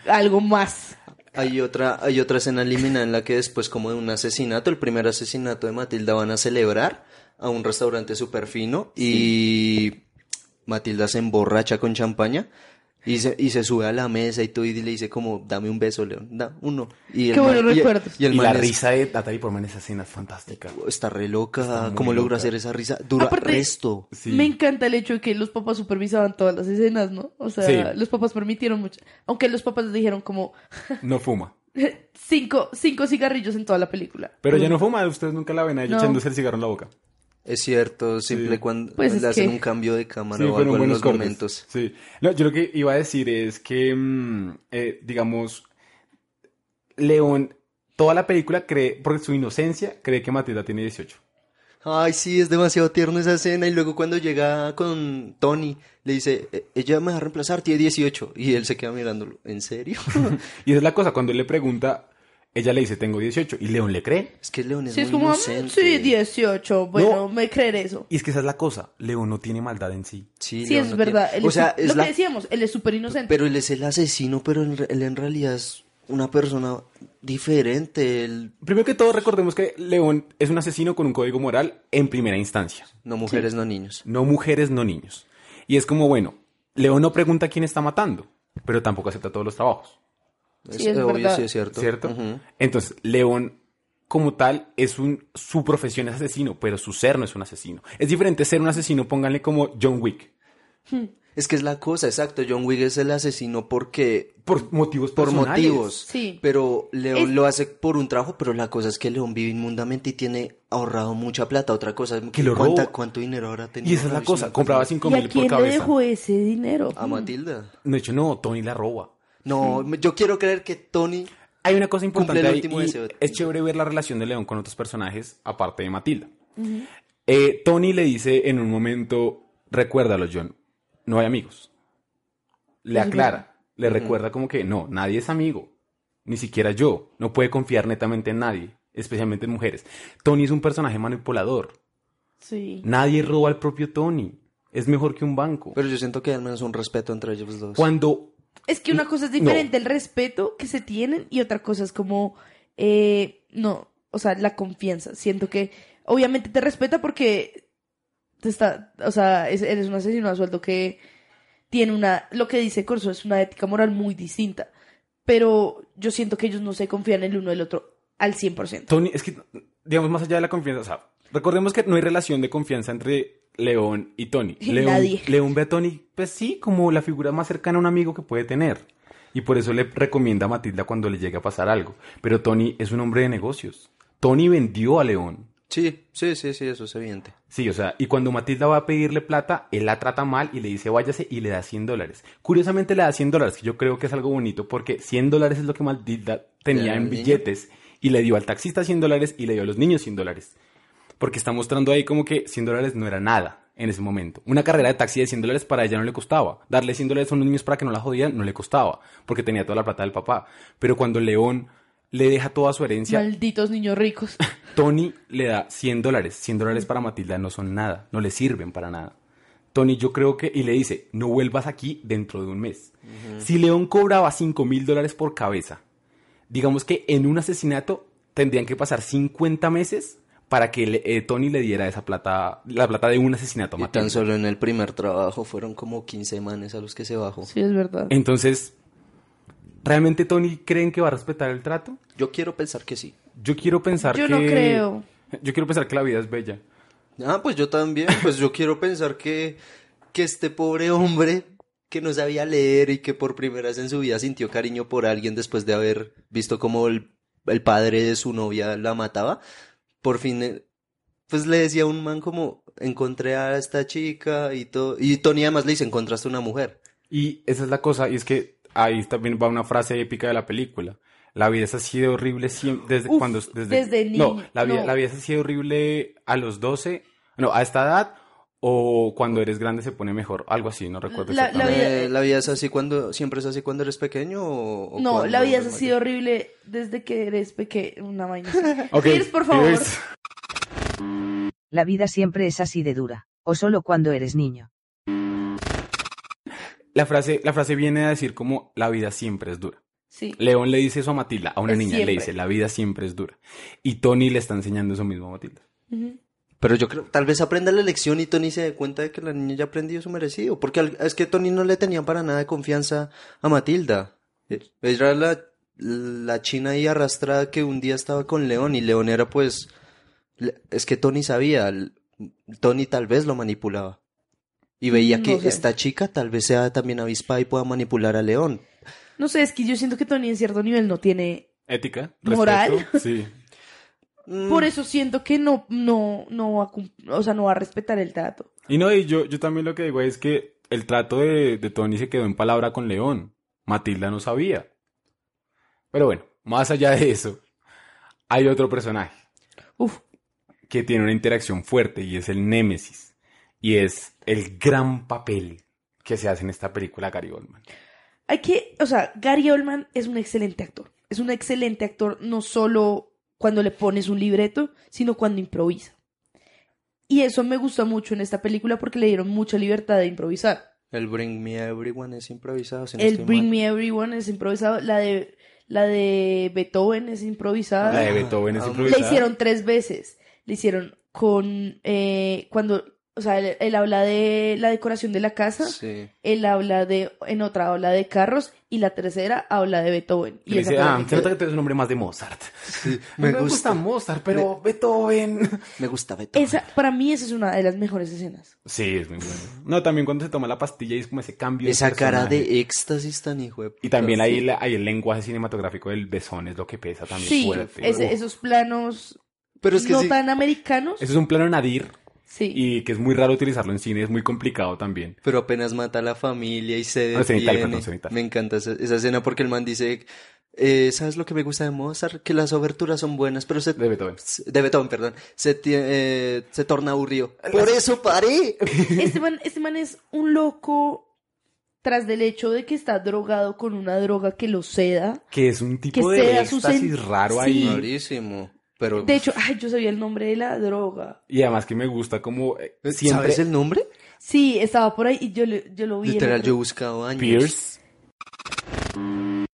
algo más. Hay otra, hay otra escena eliminada en la que después como de un asesinato, el primer asesinato de Matilda van a celebrar a un restaurante súper fino y Matilda se emborracha con champaña y se, y se sube a la mesa y todo y le dice como dame un beso León, da uno. Y el Qué man- y- recuerdos. Y, el y la es- risa de Natalie Portman en esa escena es fantástica. está re loca, Está ¿cómo logra loca. hacer esa risa? Dura Aparte, resto. Sí. Me encanta el hecho de que los papás supervisaban todas las escenas, ¿no? O sea, Sí. los papás permitieron mucho. Aunque los papás les dijeron como [LAUGHS] No fuma. cinco, cinco cigarrillos en toda la película. Pero ella no fuma, ustedes nunca la ven a ella No. echándose el cigarro en la boca. Es cierto, simple Sí. cuando Pues le hacen que- un cambio de cámara Sí, o algo en los cortes. momentos. Sí. No, yo lo que iba a decir es que, mm, eh, digamos, León, toda la película cree, por su inocencia, cree que Matilda tiene 18. Ay, sí, es demasiado tierno esa escena. Y luego cuando llega con Tony, le dice, "Eh, ella me va a reemplazar, tiene 18. Y él se queda mirándolo, ¿en serio? [LAUGHS] Y esa es la cosa, cuando él le pregunta, ella le dice, tengo 18, y León le cree. es que León es Sí, es muy como, inocente. sí, 18. Bueno, No. me creer eso. Y es que esa es la cosa, León no tiene maldad en sí. Sí, Sí, es no verdad. tiene- Él O es sea, es lo la... que decíamos, él es súper inocente. Pero él es el asesino, pero en re- él en realidad es una persona diferente. Él... Primero que todo, recordemos que León es un asesino con un código moral en primera instancia. No mujeres, no niños. No mujeres, no niños. Y es como, bueno, León no pregunta quién está matando, pero tampoco acepta todos los trabajos. Sí, es obvio, verdad. sí es cierto. ¿Cierto? Entonces, León, como tal, es un. Su profesión es asesino, pero su ser no es un asesino. Es diferente ser un asesino, pónganle como John Wick. Es que es la cosa, exacto. John Wick es el asesino porque... Por motivos Por personales. motivos. Sí. Pero León Es- lo hace por un trabajo, pero la cosa es que León vive inmundamente y tiene ahorrado mucha plata. Otra cosa es Que lo ¿cuánta- roba. ¿cuánto dinero habrá tenido? Y esa es la cosa. Compraba no, 5 ¿Y a mil por quién le cabeza. dejó ese dinero? A Matilda. De hecho, no, Tony la roba. No, yo quiero creer que Tony... Hay una cosa importante ahí, y deseo. es chévere ver la relación de León con otros personajes, aparte de Matilda. Eh, Tony le dice en un momento, recuérdalo, John, no hay amigos. Le aclara, le recuerda como que no, nadie es amigo, ni siquiera yo, no puede confiar netamente en nadie, especialmente en mujeres. Tony es un personaje manipulador, Sí. nadie roba al propio Tony, es mejor que un banco. Pero yo siento que hay al menos un respeto entre ellos dos. Cuando Es que una cosa es diferente el respeto que se tienen y otra cosa es como, eh, no, o sea, la confianza. Siento que obviamente te respeta porque te está, o sea, es- eres un asesino a sueldo que tiene una, lo que dice Corso es una ética moral muy distinta. Pero yo siento que ellos no se confían el uno del otro al 100%. Tony, es que, digamos, más allá de la confianza, o sea, recordemos que no hay relación de confianza entre León y Tony. [LAUGHS] Y León, nadie. León ve a Tony, pues sí, como la figura más cercana a un amigo que puede tener. Y por eso le recomienda a Matilda cuando le llegue a pasar algo. Pero Tony es un hombre de negocios. Tony vendió a León. Sí, sí, sí, sí, eso es evidente. Sí, o sea, y cuando Matilda va a pedirle plata, él la trata mal y le dice váyase y le da 100 dólares. Curiosamente le da 100 dólares, que yo creo que es algo bonito porque 100 dólares es lo que Matilda tenía ¿Le da en niño? billetes y le dio al taxista 100 dólares y le dio a los niños 100 dólares. Porque está mostrando ahí como que 100 dólares no era nada en ese momento. Una carrera de taxi de 100 dólares para ella no le costaba. Darle 100 dólares a unos niños para que no la jodieran no le costaba, porque tenía toda la plata del papá. Pero cuando León le deja toda su herencia, Malditos niños ricos. [LAUGHS] Tony le da 100 dólares. 100 dólares para Matilda no son nada, no le sirven para nada. Tony yo creo que, y le dice, no vuelvas aquí dentro de un mes. Si León cobraba 5 mil dólares por cabeza, digamos que en un asesinato tendrían que pasar 50 meses para que le- eh, Tony le diera esa plata, la plata de un asesinato Y tan solo en el primer trabajo fueron como 15 manes a los que se bajó. Sí, es verdad. Entonces, ¿realmente Tony creen que va a respetar el trato? Yo quiero pensar que sí. Yo quiero pensar Yo que... no creo. Yo quiero pensar que la vida es bella. Ah, pues yo también, pues yo quiero pensar que, que este pobre hombre que no sabía leer y que por primera vez en su vida sintió cariño por alguien después de haber visto cómo el, el padre de su novia la mataba, por fin, eh, pues le decía a un man como, encontré a esta chica y todo, y Tony además le dice, encontraste una mujer. Y esa es la cosa, y es que ahí también va una frase épica de la película. La vida es así de horrible siempre, desde Uf, cuando... Desde, desde No, niño, la vida, no. la vida es así de horrible a los 12, no, a esta edad, o cuando eres grande se pone mejor, algo así, no recuerdo La- la vida- Eh, ¿La vida es así cuando, siempre es así cuando eres pequeño o, o No, la vida sido mayor? horrible desde que eres pequeño. Una vaina. así. [LAUGHS] Pierce, por favor. Pierce. La vida siempre es así de dura. O solo cuando eres niño. La frase, la frase viene a decir como la vida siempre es dura. Sí. León le dice eso a Matilda, a una Es niña, siempre. le dice, la vida siempre es dura. Y Tony le está enseñando eso mismo a Matilda. Ujú. Pero yo creo, tal vez aprenda la lección y Tony se dé cuenta de que la niña ya aprendió su merecido. Porque es que Tony no le tenía para nada de confianza a Matilda. Eh, Era la, la china ahí arrastrada que un día estaba con León y León era pues... Es que Tony sabía, Tony tal vez lo manipulaba. Y veía No que sé. esta chica tal vez sea también avispa y pueda manipular a León. No sé, es que yo siento que Tony en cierto nivel no tiene. Ética, Moral. respeto, sí. [LAUGHS] Mm, Por eso siento que no, no, no va a, o sea, no va a respetar el trato. Y no, y yo, yo también lo que digo es que el trato de, de Tony se quedó en palabra con León. Matilda no sabía. Pero bueno, más allá de eso, hay otro personaje Uf, que tiene una interacción fuerte y es el Némesis. Y es el gran papel que se hace en esta película Gary Oldman. hay que, o sea, Gary Oldman es un excelente actor. Es un excelente actor no solo cuando le pones un libreto, sino cuando improvisa. Y eso me gusta mucho en esta película porque le dieron mucha libertad de improvisar. El Bring Me Everyone es improvisado. si no El Bring mal. Me Everyone es improvisado, la de la de Beethoven es improvisada. La de Beethoven es Ah, Le improvisada. hicieron tres veces. Le hicieron con eh, cuando, o sea, él, él habla de la decoración de la casa, Sí. él habla de, en otra habla de carros y la tercera habla de Beethoven. Y dice, ah, que se nota que tú eres un hombre más de Mozart. Sí, Me, me gusta. gusta. Mozart, pero Beethoven. Me gusta Beethoven. Esa, para mí esa es una de las mejores escenas. Sí, es muy bueno. No, también cuando se toma la pastilla y es como ese cambio. de Esa cara de éxtasis tan hijo de Y puta. también ahí, Sí. ahí el lenguaje cinematográfico del besón es lo que pesa también Sí, fuerte. ese- Uf. esos planos Pero es que no sí. tan americanos. Ese es un plano nadir Sí. y que es muy raro utilizarlo en cine, es muy complicado también. Pero apenas mata a la familia y se Ah, cenital, detiene. perdón, cenital. Me encanta esa, esa escena porque el man dice, eh, ¿sabes lo que me gusta de Mozart? Que las oberturas son buenas, pero se... De Beethoven. De Beethoven, perdón. Se, eh, se torna aburrido. Por eso paré. [LAUGHS] Este man, este man es un loco tras del hecho de que está drogado con una droga que lo seda. Que es un tipo Que de éxtasis raro Sí. ahí. Rarísimo. Pero... De hecho, ay, yo sabía el nombre de la droga. Y además que me gusta como eh, ¿Sabes siempre... el nombre? Sí, estaba por ahí y yo, le- yo lo vi. Literal, yo he buscado años. Pierce.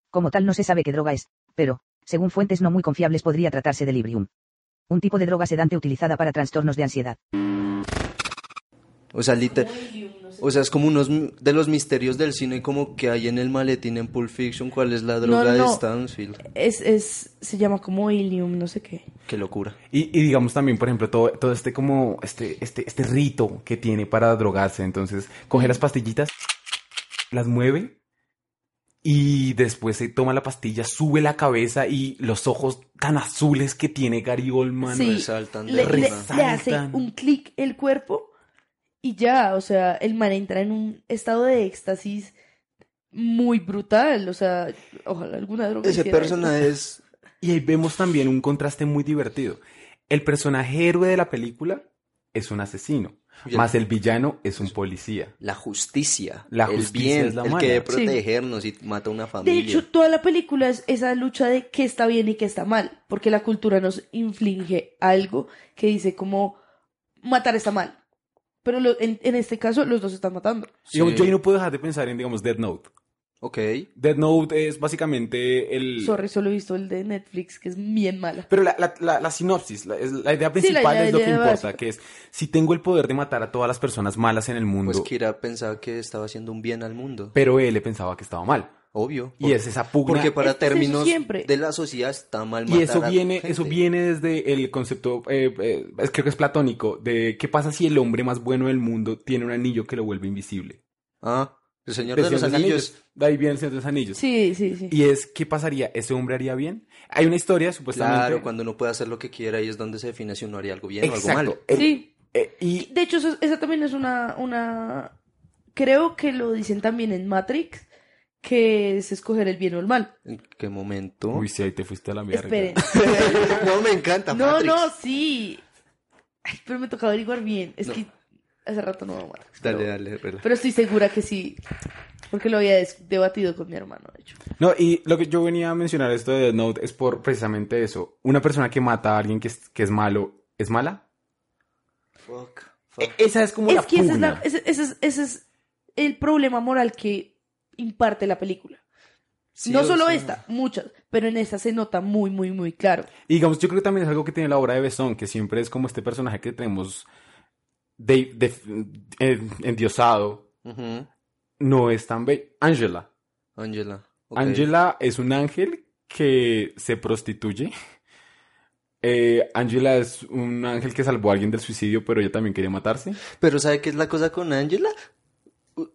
Como tal no se sabe qué droga es, pero, según fuentes no muy confiables podría tratarse de Librium. Un tipo de droga sedante utilizada para trastornos de ansiedad. O sea, literal... O sea, es como unos de los misterios del cine como que hay en el maletín en Pulp Fiction. ¿Cuál es la droga no, de no. Stansfield? Es, es, se llama como Ilium, no sé qué. Qué locura. Y, y digamos también, por ejemplo, todo, todo este como, este, este, este rito que tiene para drogarse. Entonces, coge las pastillitas, las mueve Y después se toma la pastilla, sube la cabeza y los ojos tan azules que tiene Gary Oldman. Sí, resaltan de le, le- hace un clic el cuerpo y ya, o sea, el man entra en un estado de éxtasis muy brutal, o sea, ojalá alguna droga Ese personaje es... [LAUGHS] Y ahí vemos también un contraste muy divertido. El personaje héroe de la película es un asesino, Ya. más el villano es un policía. La justicia. La el justicia bien, es la el mala. que debe Sí. protegernos y mata a una De familia. hecho, toda la película es esa lucha de qué está bien y qué está mal, porque la cultura nos inflige algo que dice como matar está mal. Pero lo- en, en este caso los dos están matando. Sí. Digamos, yo ahí no puedo dejar de pensar en, digamos, Dead Note. Ok. Dead Note es básicamente el... Sorry, solo he visto el de Netflix, que es bien mala. Pero la, la, la, la sinopsis, la, idea principal idea- es lo que importa, básica. que es, si tengo el poder de matar a todas las personas malas en el mundo, Pues Kira pensaba que estaba haciendo un bien al mundo. pero él le pensaba que estaba mal. Obvio. Y es esa pugna. Porque para Es que es eso términos siempre. de la sociedad está mal matar Y eso a viene, gente. eso viene desde el concepto, eh, eh, creo que es platónico, de qué pasa si el hombre más bueno del mundo tiene un anillo que lo vuelve invisible. Ah, el Señor De de los Anillos. De ahí viene el Señor de los Anillos. Sí, sí, sí. Y es, ¿qué pasaría? ¿Ese hombre haría bien? Hay una historia, supuestamente. Claro, cuando uno puede hacer lo que quiera ahí es donde se define si uno haría algo bien o algo malo. El- Sí. eh, y De hecho, eso- esa también es una, una... Creo que lo dicen también en Matrix, que es escoger el bien o el mal. ¿En qué momento? Uy, sí, ahí te fuiste a la mierda. Esperen. [LAUGHS] no, me encanta. No, Matrix. no, sí. Ay, pero me toca averiguar bien. Es No. que hace rato no veo Matrix. Dale, pero, dale, relaja. pero estoy segura que sí. Porque lo había debatido con mi hermano, de hecho. No, y lo que yo venía a mencionar esto de Death Note es por precisamente eso. Una persona que mata a alguien que es, que es malo, ¿es mala? Fuck, E- esa es como la Es que es, pugna. la- ese- ese es- ese es el problema moral que imparte la película. Sí, no solo esta, muchas, pero en esta se nota muy, muy, muy claro. Y digamos, yo creo que también es algo que tiene la obra de Besson, que siempre es como este personaje que tenemos de, de- eh, endiosado. No es tan bello. Angela. Angela. ok. Angela es un ángel que se prostituye. Eh, Angela es un ángel que salvó a alguien del suicidio, pero ella también quería matarse. Pero ¿sabe qué es la cosa con Angela?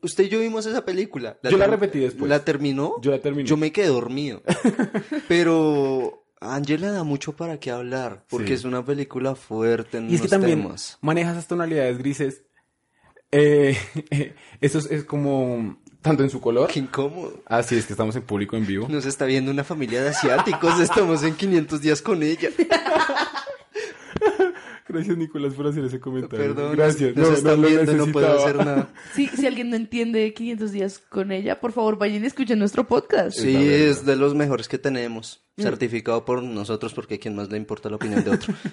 Usted y yo vimos esa película. Yo la repetí después. ¿La terminó? Yo la terminé. Yo me quedé dormido. [LAUGHS] Pero Angela da mucho para qué hablar, porque Sí. es una película fuerte en Y es que también temas. maneja esas tonalidades grises. Eh, [LAUGHS] eso es, es como tanto en su color. Qué incómodo. Ah, sí, es que estamos en público en vivo. Nos está viendo una familia de asiáticos, estamos en 500 días con ella. [LAUGHS] Gracias, Nicolás, por hacer ese comentario. Perdón, Gracias. nos están lo viendo, no puedo necesitaba. hacer nada. [LAUGHS] Sí, si alguien no entiende 500 días con ella, por favor vayan y escuchen nuestro podcast. Sí, es de los mejores que tenemos. Certificado por nosotros, porque a quien más le importa la opinión de otro. [LAUGHS]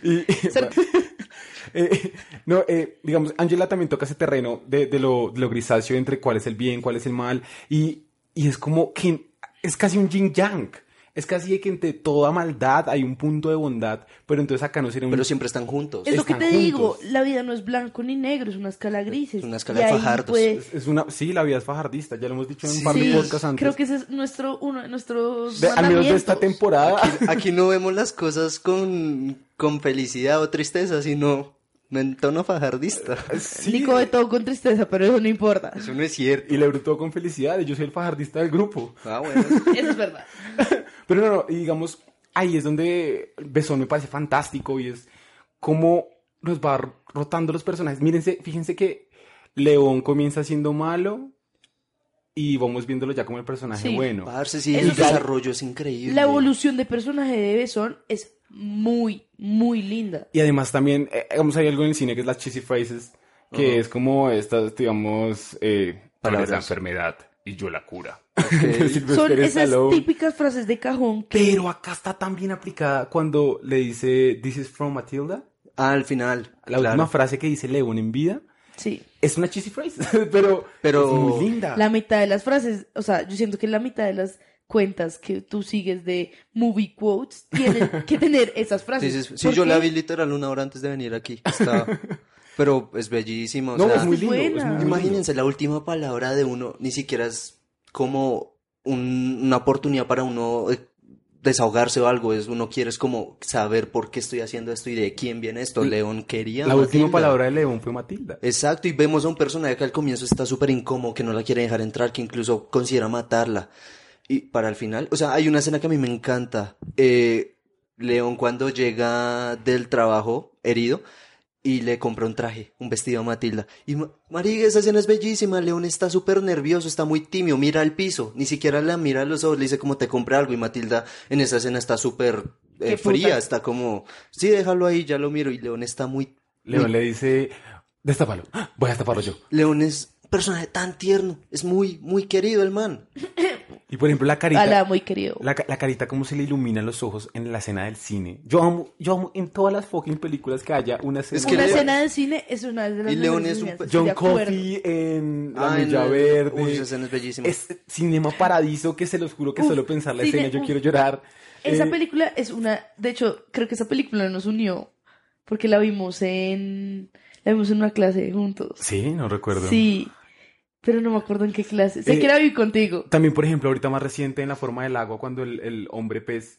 Y, [LAUGHS] eh, no, eh, digamos, Angela también toca ese terreno de, de lo, de lo grisáceo entre cuál es el bien, cuál es el mal. Y, y es como que es casi un yin yang. Es casi de que entre toda maldad hay un punto de bondad, pero entonces acá no sería un... Pero siempre están juntos. Es lo que te digo, la vida no es blanco ni negro, es una escala grises. Una escala de fajardos. puede- Es, es una, sí, la vida es fajardista, ya lo hemos dicho en un par Sí, de podcasts antes. creo que ese es nuestro, uno de nuestros De- al menos de esta temporada. Aquí, aquí no vemos las cosas con, con felicidad o tristeza, sino en tono fajardista. [LAUGHS] Sí. Nico de todo con tristeza, pero eso no importa. Eso no es cierto. Y le brutó con felicidad, yo soy el fajardista del grupo. Ah, bueno. [LAUGHS] Eso es verdad. [LAUGHS] Pero no, no, y digamos, ahí es donde Besón me parece fantástico y es como nos va rotando los personajes. Mírense, fíjense que León comienza siendo malo y vamos viéndolo ya como el personaje Sí. bueno. Parce, sí, el desarrollo es increíble. La evolución de personaje de Besón es muy, muy linda. Y además también, eh, digamos, hay algo en el cine que es las cheesy phrases, que Ajá. es como estas, digamos, eh, Palabras. la enfermedad y yo la cura. Ok. [LAUGHS] Sylvester Son esas típicas frases de cajón que... Pero acá está tan bien aplicada cuando le dice, This is from Matilda. Ah, al final. La claro. última frase que dice León en vida Sí. es una cheesy phrase, [LAUGHS] pero, Pero- es muy linda. La mitad de las frases, o sea, yo siento que la mitad de las cuentas que tú sigues de movie quotes tienen que [LAUGHS] tener esas frases. Sí, sí, sí, ¿Por yo la qué? vi literal una hora antes de venir aquí. Está... [LAUGHS] Pero es bellísimo. o No, sea, es muy lindo. es buena. muy lindo. Imagínense, la última palabra de uno ni siquiera es como un- una oportunidad para uno desahogarse o algo, es uno quiere es como saber por qué estoy haciendo esto y de quién viene esto. León quería La última palabra de León fue Matilda. Exacto, y vemos a un personaje que al comienzo está súper incómodo, que no la quiere dejar entrar, que incluso considera matarla. Y para el final, o sea, hay una escena que a mí me encanta. Eh, León cuando llega del trabajo herido y le compra un traje, un vestido a Matilda. Y ma- María, esa escena es bellísima. León está súper nervioso, está muy tímido, mira al piso, ni siquiera la mira a los ojos, le dice como te compré algo. Y Matilda en esa escena está súper eh, puta. fría, está como, sí, déjalo ahí, ya lo miro. Y León está muy León le dice, destápalo. Voy a destaparlo yo. León es personaje tan tierno, es muy, muy querido el man. Y por ejemplo, la carita. Ala, muy querido. La, ca- la carita como se le iluminan los ojos en la escena del cine. Yo amo, yo amo en todas las fucking películas que haya una escena. Es que una escena de cine es una de las Y León es un John. Coffey en La Ah, en Milla el- Verde. Uy, esa escena es bellísima. Es Cinema Paradiso que se los juro que Uf, solo pensar la cine, escena yo uf. quiero llorar. Esa Eh, película es una, de hecho, creo que esa película nos unió porque la vimos en, la vimos en una clase juntos. Sí, no recuerdo. Sí, pero no me acuerdo en qué clase. Sé Eh, que la vi contigo. También, por ejemplo, ahorita más reciente en La Forma del Agua, cuando el, el hombre pez,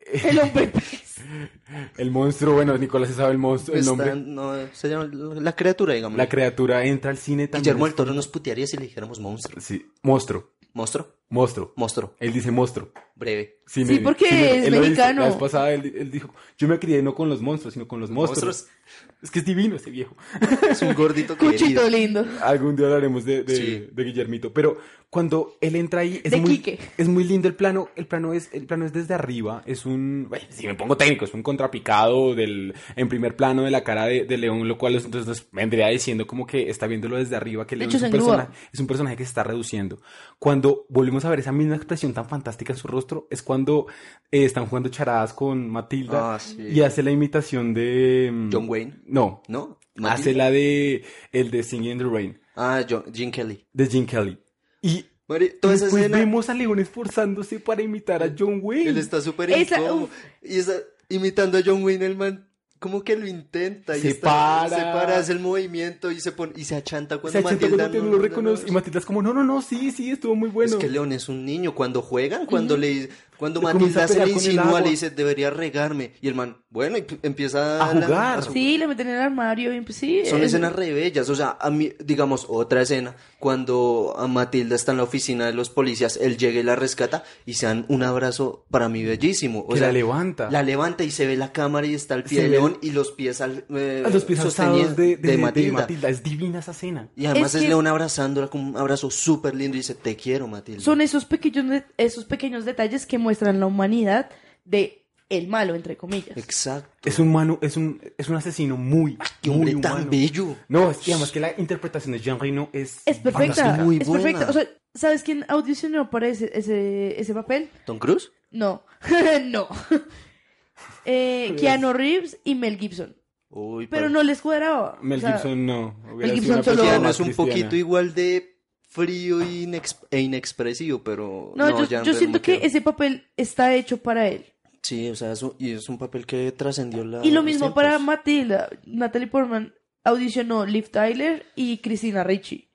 [LAUGHS] El hombre pez. [LAUGHS] el monstruo, bueno, Nicolás se sabe el monstruo, el Está- nombre, no, se llama la criatura, digamos. la criatura entra al cine también. Guillermo del Toro nos putearía si le dijéramos monstruo. Sí, monstruo, ¿Monstruo? Monstruo. Monstruo. Él dice monstruo. Breve. Sí, porque es él lo dice. mexicano. La vez pasada él, él dijo, yo me crié no con los monstruos, sino con los monstruos. Monstruos. Es que es divino ese viejo. [LAUGHS] Es un gordito Cuchito querido. lindo. Algún día hablaremos de, de, Sí. de Guillermito. Pero cuando él entra ahí, es De muy, Quique. es muy lindo el plano. El plano es, el plano es desde arriba. Es un, bueno, si me pongo técnico, es un contrapicado del, en primer plano de la cara de, de León, lo cual entonces nos vendría diciendo como que está viéndolo desde arriba, que De León hecho, es, un personaje, es un personaje que se está reduciendo. Cuando volvemos a ver esa misma expresión tan fantástica en su rostro, es cuando eh, están jugando charadas con Matilda Ah, sí. y hace la imitación de... mm, John Wayne. No, ¿No? hace la de el de Singing in the Rain Ah, John, Jim Kelly. de Jim Kelly. Y Mari, toda esa después escena, vemos a León esforzándose para imitar a John Wayne. él está súper incómodo. Y está imitando a John Wayne, el man, como que lo intenta. Y Se está- para. Se para, hace el movimiento y se pone, y se achanta cuando Se achanta Matilda cuando no, lo no, reconoce. no, Y Matilda es como, no, no, no, sí, sí, estuvo muy bueno. Es que León es un niño. Cuando juegan, cuando Le comienza Matilda a se le insinúa, le dice, debería regarme. Y el man, bueno, y empieza A la- jugar. Sí, le meten en el armario y pues sí. Son es- escenas re bellas, o sea, a mí, digamos, otra escena, cuando a Matilda está en la oficina de los policías, él llega y la rescata y se dan un abrazo para mí bellísimo. O Que sea, la levanta. La levanta y se ve la cámara y está el pie Se de ve- León y los pies al, eh, a los pies sosteniendo alzados de, de, de- de Matilda. Matilda. Es divina esa escena. Y además Es es, que- León abrazándola con un abrazo súper lindo y dice, te quiero, Matilda. Son esos pequeños, esos pequeños detalles que muestran la humanidad de el malo, entre comillas. Exacto. Es un mano, es un, es un asesino muy, Qué muy hombre humano. tan bello. No, es que además que la interpretación de Jean Reno es... Es perfecta, fantástica. muy es buena. perfecta. O sea, ¿sabes quién audicionó para ese, ese, ese papel? ¿Tom Cruise? No, [LAUGHS] no. Eh, [LAUGHS] Keanu Reeves y Mel Gibson. Uy, Pero no les cuadraba. Mel O sea, Gibson no. Mel Gibson solo- es un cristiana. poquito igual de frío y inex- e inexpresivo, pero... No, yo, Jean yo siento que quedó. ese papel está hecho para él. Sí, o sea, es un- y es un papel que trascendió la... Y lo mismo tiempos. para Matilda. Natalie Portman audicionó Liv Tyler y Christina Ricci.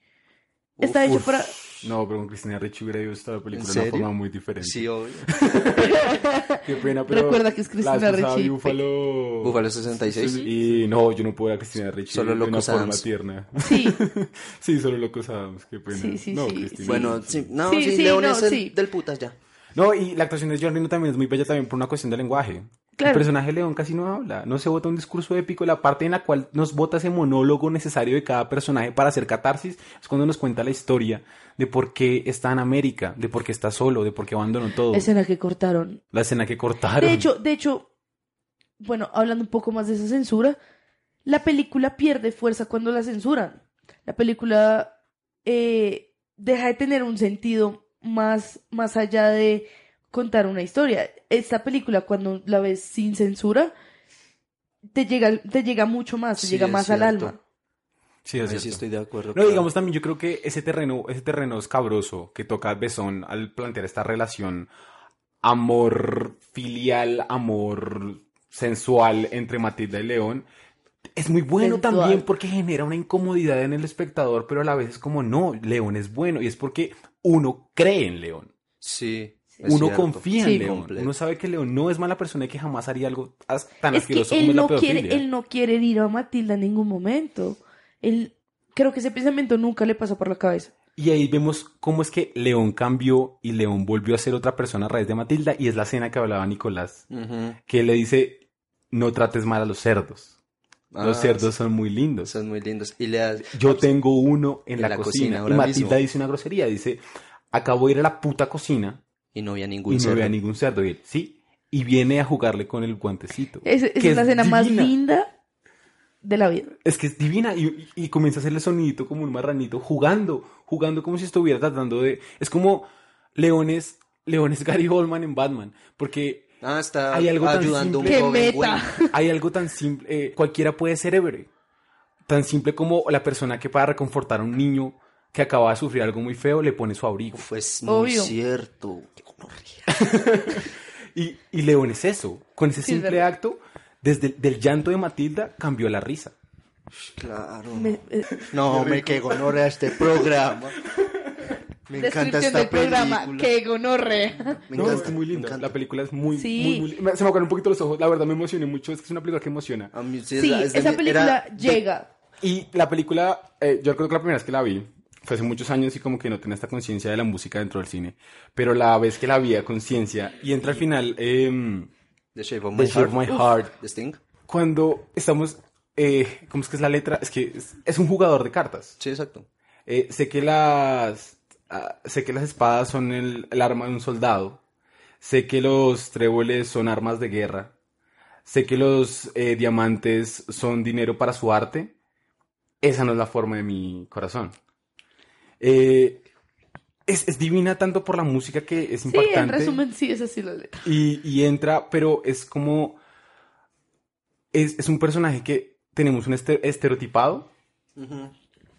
Está Uf, hecho uf. para... No, pero con Cristina Ricci hubiera visto esta película ¿En de una forma muy diferente. Sí, obvio. [LAUGHS] Qué pena, pero... Recuerda que es Cristina Ricci. Búfalo... Búfalo 66. Y no, yo no puedo ver a Cristina Ricci Solo de una Locos forma tierna. Sí, [LAUGHS] sí, solo Locos Adams, qué pena. Sí, sí, no, sí, Cristina. Bueno, sí, no, Sí, sí, sí, León no, es el sí. del putas ya. No, y la actuación de John Reno también es muy bella también por una cuestión de lenguaje. Claro. El personaje León casi no habla, no se bota un discurso épico, la parte en la cual nos bota ese monólogo necesario de cada personaje para hacer catarsis es cuando nos cuenta la historia de por qué está en América, de por qué está solo, de por qué abandonó todo. escena que cortaron. La escena que cortaron. De hecho, de hecho, bueno, hablando un poco más de esa censura, la película pierde fuerza cuando la censuran. La película eh, deja de tener un sentido más, más allá de contar una historia. Esta película, cuando la ves sin censura, te llega, te llega mucho más, te Sí, llega más al alma. sí, es sí estoy de acuerdo. No, claro. digamos también, yo creo que ese terreno, ese terreno escabroso que toca Besón al plantear esta relación amor filial, amor sensual entre Matilda y León, es muy bueno Sensual. también porque genera una incomodidad en el espectador, pero a la vez es como, no, León es bueno, y es porque uno cree en León. Sí. Es uno cierto. confía en. León. Completo. Uno sabe que León no es mala persona y que jamás haría algo tan Es que asqueroso como él es la no, quiere, él no quiere herir a Matilda en ningún momento. Él, creo que ese pensamiento nunca le pasó por la cabeza. Y ahí vemos cómo es que León cambió y León volvió a ser otra persona a raíz de Matilda y es la escena que hablaba Nicolás, que le dice, no trates mal a los cerdos. Los Ah, cerdos son muy lindos. Son muy lindos. Y le das... Yo tengo uno en, En la, la cocina. cocina y Matilda mismo. dice una grosería, dice, acabo de ir a la puta cocina Y no había y ningún no cerdo. veo a ningún cerdo. Y él, sí, y viene a jugarle con el guantecito. Es, es que la escena más linda de la vida. Es que es divina y, y- y comienza a hacerle sonidito como un marranito, jugando, jugando como si estuviera tratando de... Es como Leones, Leones Gary Oldman en Batman, porque Ah, está Hay algo tan ayudando a un simple. ¡Qué joven meta! güey. [LAUGHS] hay algo tan simple, eh, cualquiera puede ser héroe, tan simple como la persona que para reconfortar a un niño que acaba de sufrir algo muy feo le pone su abrigo. Uf, es muy Obvio. cierto. [LAUGHS] Y, y León es eso, con ese Sí, es simple verdad. acto, desde el del llanto de Matilda cambió la risa. Claro. Me- eh, No, me que gonorrea este programa. Me encanta esta del programa. película. ¡Qué gonorrea! Me no, encanta, es muy linda. encanta. La película es muy, Sí. muy, muy linda. Se me acuerdan un poquito los ojos. La verdad me emocioné mucho. Es que es una película que emociona. A mí sí, es es esa mi- película era llega. Y la película, eh, yo recuerdo que la primera vez que la vi fue hace muchos años y como que no tenía esta conciencia de la música dentro del cine. Pero la vez que la vi a conciencia y entra al final, eh, The Shape of The My Shape Heart. of My Heart, de Sting. cuando estamos, eh, ¿cómo es que es la letra? Es que es, es un jugador de cartas. Sí, exacto. Eh, sé que las, ah, sé que las espadas son el, el arma de un soldado. Sé que los tréboles son armas de guerra. Sé que los eh, diamantes son dinero para su arte. Esa no es la forma de mi corazón. Eh, es, es divina tanto por la música que es Sí, impactante. en resumen, sí, es así la letra. Y, y entra, pero es como. Es, es un personaje que tenemos un este- estereotipado,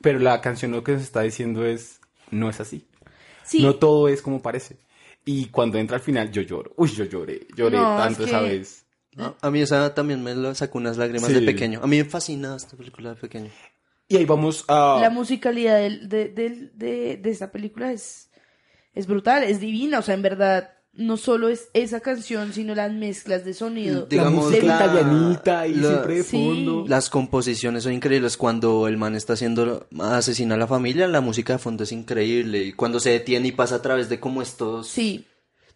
pero la canción lo que nos está diciendo es: no es así. Sí, No todo es como parece. Y cuando entra al final, yo lloro. Uy, yo lloré. Lloré No, tanto es esa vez. A, a mí esa también me lo sacó unas lágrimas Sí. de pequeño. A mí me fascina esta película de pequeño. Y ahí vamos a. la musicalidad del- de, del- de, de esta película es, es brutal, es divina. O sea, en verdad, no solo es esa canción, sino las mezclas de sonido. la digamos, música la- italianita y la- siempre de Sí. fondo. Las composiciones son increíbles. Cuando el man está haciendo asesina a la familia, la música de fondo es increíble. Y cuando se detiene y pasa a través de como estos Sí,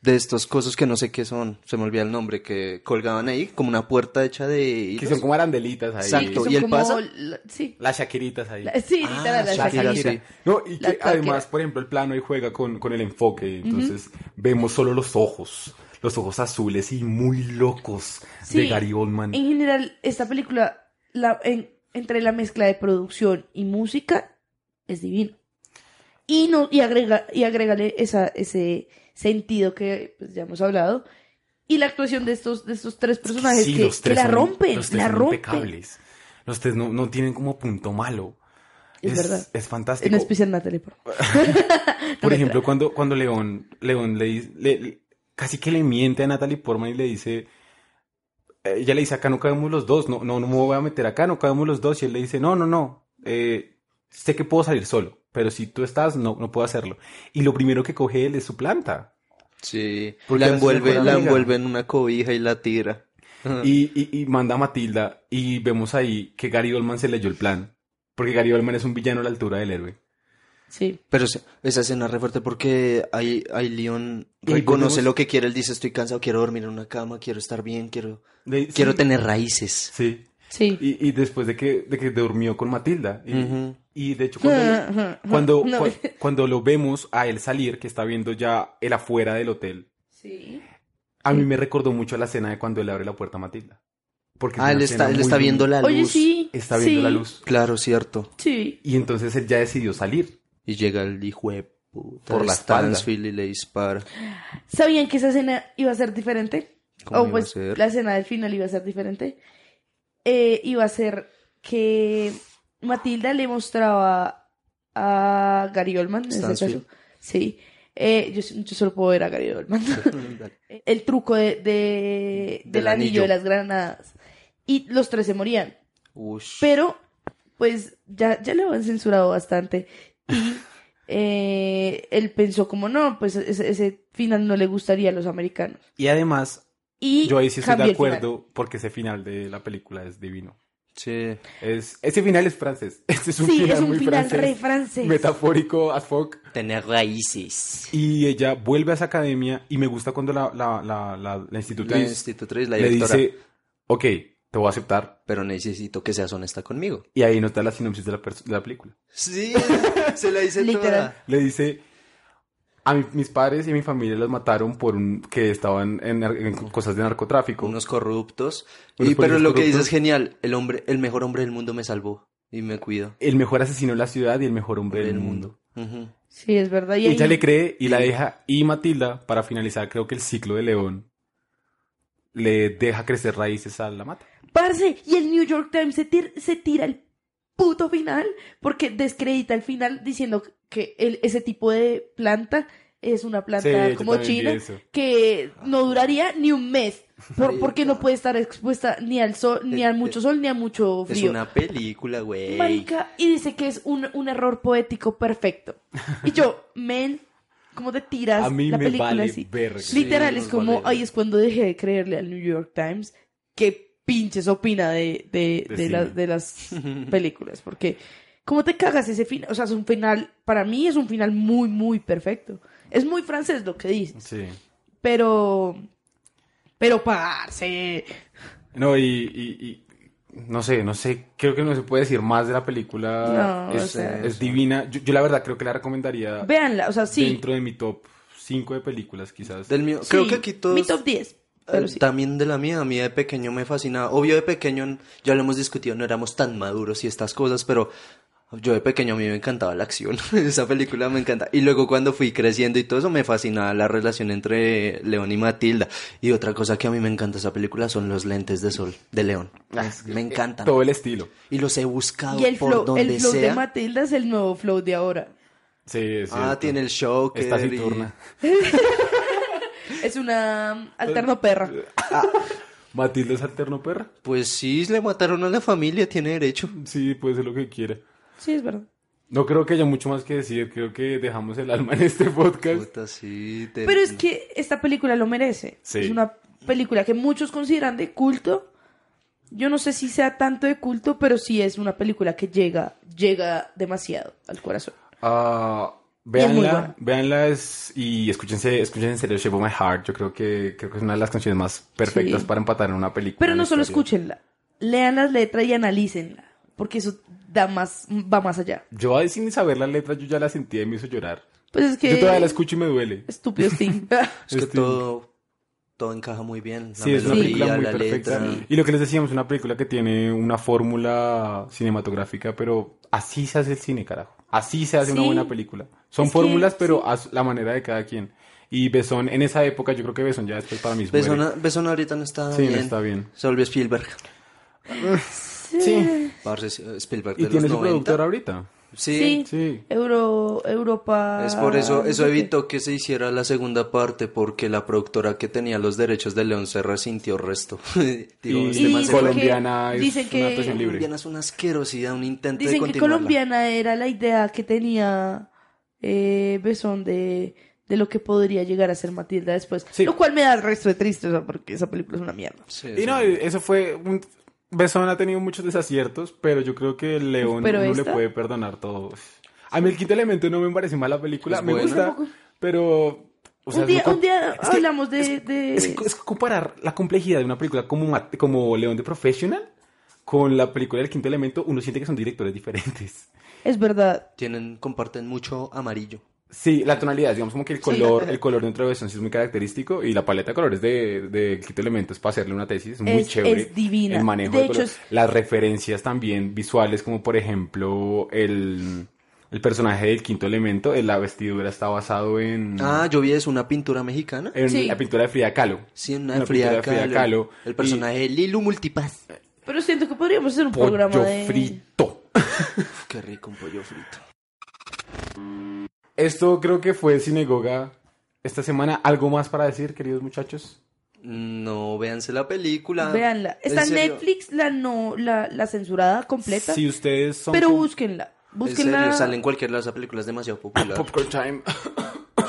de estos cosas que no sé qué son, se me olvida el nombre, que colgaban ahí, como una puerta hecha de Que son como arandelitas ahí. Exacto. ¿Y pasa? la- sí, Las shakiritas ahí. La- sí, Ah, la Shakira, Shakira. sí. No, y La que además, por ejemplo, el plano ahí juega con, con el enfoque. Entonces, vemos solo los ojos. Los ojos azules y muy locos de Gary Oldman. En general, esta película, la, en- entre la mezcla de producción y música, es divina. Y no, y agrega, y agrégale esa, ese sentido que pues, ya hemos hablado. Y la actuación de estos, de estos tres personajes Sí, que, los que tres la son- rompen, los tres la son rompen. impecables. Los tres no, no tienen como punto malo. Es verdad. Es fantástico. En especial Natalie. Por [LAUGHS] No, ejemplo, cuando, cuando León, León le, dice- le- casi que le miente a Natalie Portman y le dice, eh, ella le dice, acá no cabemos los dos, no, no, no me voy a meter acá, no cabemos los dos. Y él le dice, no, no, no, eh, sé que puedo salir solo, pero si tú estás, no, no puedo hacerlo. Y lo primero que coge él es su planta. Sí, Porque la envuelve, la envuelve en una cobija y la tira. Y, y, y manda a Matilda y vemos ahí que Gary Oldman se leyó el plan. Porque Gary Oldman es un villano a la altura del héroe. Sí. Pero esa escena es re fuerte porque ahí, ahí Leon reconoce volvemos- lo que quiere. Él dice, estoy cansado, quiero dormir en una cama, quiero estar bien, quiero, De- quiero sí, tener raíces. Sí. Sí. Y, y después de que, de que durmió con Matilda. Y. y de hecho, cuando, cuando, No. [LAUGHS] cuando lo vemos a él salir, que está viendo ya el afuera del hotel, Sí. a mí me recordó mucho la escena de cuando él abre la puerta a Matilda. Porque Ah, él está, él está viendo la Oye, luz. sí. Está viendo sí, la luz. Claro, cierto. Sí. Y entonces él ya decidió salir. Y llega el hijo de puta Por la espalda. Stansfield y le dispara. ¿Sabían que esa escena iba a ser diferente? ¿Cómo o iba a pues ser? la escena del final iba a ser diferente. Eh, iba a ser que Matilda le mostraba a Gary Oldman, en caso. Sí. Eh, yo, yo solo puedo ver a Gary Oldman. [LAUGHS] El truco de, de- del, Del anillo. anillo. de las granadas. Y los tres se morían. Ush. Pero, pues, ya, ya lo han censurado bastante. Y [LAUGHS] eh, él pensó como no, pues ese, ese final no le gustaría a los americanos. Y además, Y yo ahí sí estoy de acuerdo porque ese final de la película es divino. Sí. Es, ese final es francés. [LAUGHS] Este es un sí, final es un muy final francés. re francés. Metafórico as fuck. Tener raíces. Y ella vuelve a esa academia y me gusta cuando la, la, la, la, la La institutriz institutriz, le dice, ok, te voy a aceptar. Pero necesito que seas honesta conmigo. Y ahí nota la sinopsis de la, de la película. Sí, se la dice [LAUGHS] Literal. toda. Le dice, a mi- mis padres y mi familia los mataron por un, que estaban en, cosas de narcotráfico. Unos corruptos. Unos y pero lo que dice corruptos. es genial. El hombre, el mejor hombre del mundo me salvó. Y me cuida. El mejor asesino de la ciudad y el mejor hombre del mundo. Sí, es verdad. Y ella ahí- le cree y la deja. Y Matilda, para finalizar, creo que el ciclo de León le deja crecer raíces a la mata. Parce, y el New York Times se, tir- se tira el puto final porque descredita el final diciendo que el- ese tipo de planta es una planta Sí, como china que no duraría ni un mes por- porque no puede estar expuesta ni al sol, ni a mucho sol, ni a mucho Es frío. una película, güey. Marica, y dice que es un, un error poético perfecto. [LAUGHS] Y yo, men, ¿cómo te tiras A mí la me película vale así? verga. Literal, Sí, es como, vale. ahí es cuando dejé de creerle al New York Times que pinches opina de, de, De de, la- de las [LAUGHS] películas. Porque, ¿cómo te cagas ese final? O sea, es un final, para mí es un final muy, muy perfecto. Es muy francés lo que dices, Sí. pero, pero parce. No, y, y- y- no sé, no sé, creo que no se puede decir más de la película. No, es, o sea- es divina. Yo, yo la verdad creo que la recomendaría Véanla, o sea, sí. dentro de mi top 5 de películas, quizás. Del mío. Creo sí, que aquí todos. Mi top 10. Pero Eh, sí. También de la mía, a mí de pequeño me fascinaba. Obvio de pequeño, ya lo hemos discutido, no éramos tan maduros y estas cosas, pero yo de pequeño a mí me encantaba la acción. [LAUGHS] Esa película me encanta. Y luego cuando fui creciendo y todo eso, me fascinaba la relación entre León y Matilda. Y otra cosa que a mí me encanta esa película son los lentes de sol de León. me encantan. Todo el estilo. Y los he buscado Y el por flow, donde el flow de sea. Matilda es el nuevo flow de ahora. Sí, es ah, tiene el show que Está Saturna. [LAUGHS] Es una alterno perra. ¿Matilda es alterno perra? Pues sí, le mataron a la familia, tiene derecho. Sí, puede ser lo que quiera. Sí, es verdad. No creo que haya mucho más que decir. Creo que dejamos el alma en este podcast. Puta, sí, te- Pero es que esta película lo merece. Sí. Es una película que muchos consideran de culto. Yo no sé si sea tanto de culto, pero sí es una película que llega, llega demasiado al corazón. Ah, véanla es- y escúchense, escuchen en serio Shape of My Heart. Yo creo que, creo que es una de las canciones más perfectas Sí. para empatar en una película. Pero no solo escúchenla, lean las letras y analícenla, porque eso da más, va más allá. Yo ahí sin saber la letra, yo ya la sentía y me hizo llorar. Pues es que Yo todavía la escucho y me duele. estúpido [LAUGHS] Sting. Es que todo, todo encaja muy bien. La Sí, es una melodía, película muy la perfecta. letra. Y lo que les decíamos, una película que tiene una fórmula cinematográfica, pero así se hace el cine, carajo. Así se hace una Sí. buena película. Son Es que, fórmulas, pero sí. a la manera de cada quien. Y Besón, en esa época, yo creo que Besón ya después para mí es Besona, Besona ahorita no está Sí, no bien. está bien. Se volvió Spielberg. [LAUGHS] Sí. [LAUGHS] Parce, eh, Spielberg Y de tiene los su 90. productor ahorita. Sí. Sí. Sí. Euro, Europa. Es por eso, eso evitó que se hiciera la segunda parte porque la productora que tenía los derechos de León se resintió resto. [LAUGHS] Digo, Y, este se porque colombiana es dicen una que- libre. Colombiana es una asquerosidad, un intento de Dicen que continuarla. colombiana era la idea que tenía eh, Besón de, de lo que podría llegar a ser Matilda después. Sí. Lo cual me da el resto de tristeza porque esa película es una mierda. Sí, Y sí. no, eso fue un... Besón ha tenido muchos desaciertos, pero yo creo que el León esta- le puede perdonar todo. A mí el quinto elemento no me parece mala película, Es me buena. gusta, pero... o sea, un, día, es un día es que- hablamos de... de- Es, es comparar la complejidad de una película como, como León de Professional con la película del quinto elemento, uno siente que son directores diferentes. Es verdad. Tienen, comparten mucho amarillo. Sí, la tonalidad, digamos como que el color, el color dentro de Besón sí es muy característico y la paleta de colores de, de Quinto Elemento es para hacerle una tesis, es muy Es- chévere. es divina. El manejo De de, hecho, color. es- Las referencias también visuales, como por ejemplo el, el personaje del Quinto Elemento, en la vestidura está basado en, Ah, yo vi es una pintura mexicana. en Sí. la pintura de Frida Kahlo. Sí, una, Una Frida, pintura de Frida Kahlo. Kahlo. El personaje de Lilu Multipass. Pero siento que podríamos hacer un Pollo programa de... frito. Uf, [LAUGHS] qué rico un pollo frito. Esto creo que fue Sinagoga esta semana. ¿Algo más para decir, queridos muchachos? No, véanse la película. Véanla. Está en serio. Netflix la no la, la censurada completa, Si ustedes son... pero búsquenla. En Búsquenla. serio, sale en cualquier lado, esa película es demasiado popular. Popcorn time.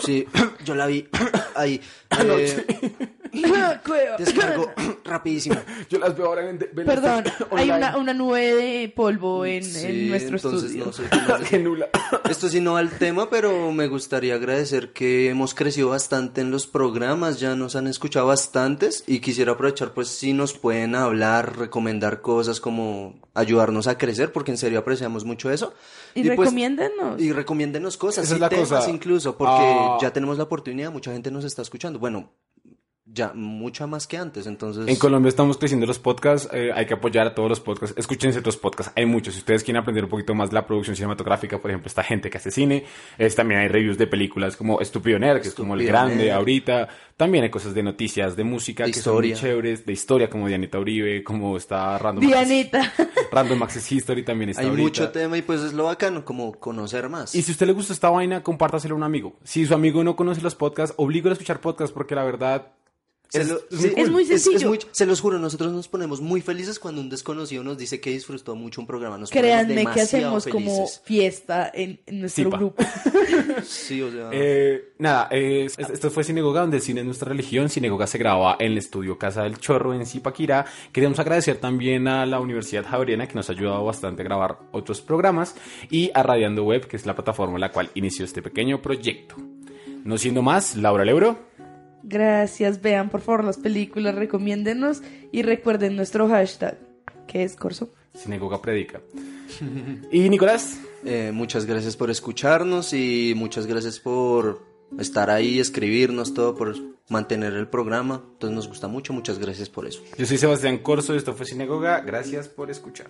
Sí, yo la vi ahí. [COUGHS] Anoche. eh. [LAUGHS] descargo [LAUGHS] rapidísimo. Yo las veo ahora en... en- Perdón, [LAUGHS] hay una, una nube de polvo en, Sí, en nuestro entonces estudio. no sé qué nula. Esto sí no va al tema, pero me gustaría agradecer que hemos crecido bastante en los programas, ya nos han escuchado bastantes y quisiera aprovechar pues si nos pueden hablar, recomendar cosas como ayudarnos a crecer, porque en serio apreciamos mucho eso. Y, pues, recomiéndenos. y recomiéndenos cosas, Esa y es la temas cosa. incluso, porque Ah. ya tenemos la oportunidad, mucha gente nos está escuchando. Bueno, ya mucha más que antes, entonces... En Colombia estamos creciendo los podcasts, eh, hay que apoyar a todos los podcasts. Escúchense otros podcasts, hay muchos. Si ustedes quieren aprender un poquito más de la producción cinematográfica, por ejemplo, esta gente que hace cine, es, también hay reviews de películas como Estúpido Nerd, que es como el grande Nerd. ahorita. También hay cosas de noticias, de música, De que son muy historia. chéveres, de historia, como Dianita Uribe, como está Random Dianita. Access, [LAUGHS] Random Access History también está Hay ahorita. mucho tema y pues es lo bacano, como conocer más. Y si a usted le gusta esta vaina, compártaselo a un amigo. Si su amigo no conoce los podcasts, oblígalo a escuchar podcasts porque la verdad Se es, lo- es sí, muy cool. Es muy sencillo. muy- se los juro, nosotros nos ponemos muy felices cuando un desconocido nos dice que disfrutó mucho un programa. Nos Créanme que demasiado hacemos como fiesta en, en nuestro grupo. [LAUGHS] Sí, o sea, Eh, nada, eh, es- esto fue Sinagoga, donde el cine es nuestra religión. Sinagoga se graba en el estudio Casa del Chorro en Zipaquirá. Queremos agradecer también a la Universidad Javeriana que nos ha ayudado bastante a grabar otros programas y a Radiando Web, que es la plataforma en la cual inició este pequeño proyecto. No siendo más, Laura Lebro. Gracias, vean por favor las películas, recomiéndenos y recuerden nuestro hashtag, que es Corso. Sinagoga Predica. [LAUGHS] Y Nicolás. eh, muchas gracias por escucharnos y muchas gracias por estar ahí, escribirnos todo, por mantener el programa. Entonces nos gusta mucho, muchas gracias por eso. Yo soy Sebastián Corso, esto fue Sinagoga. Gracias por escuchar.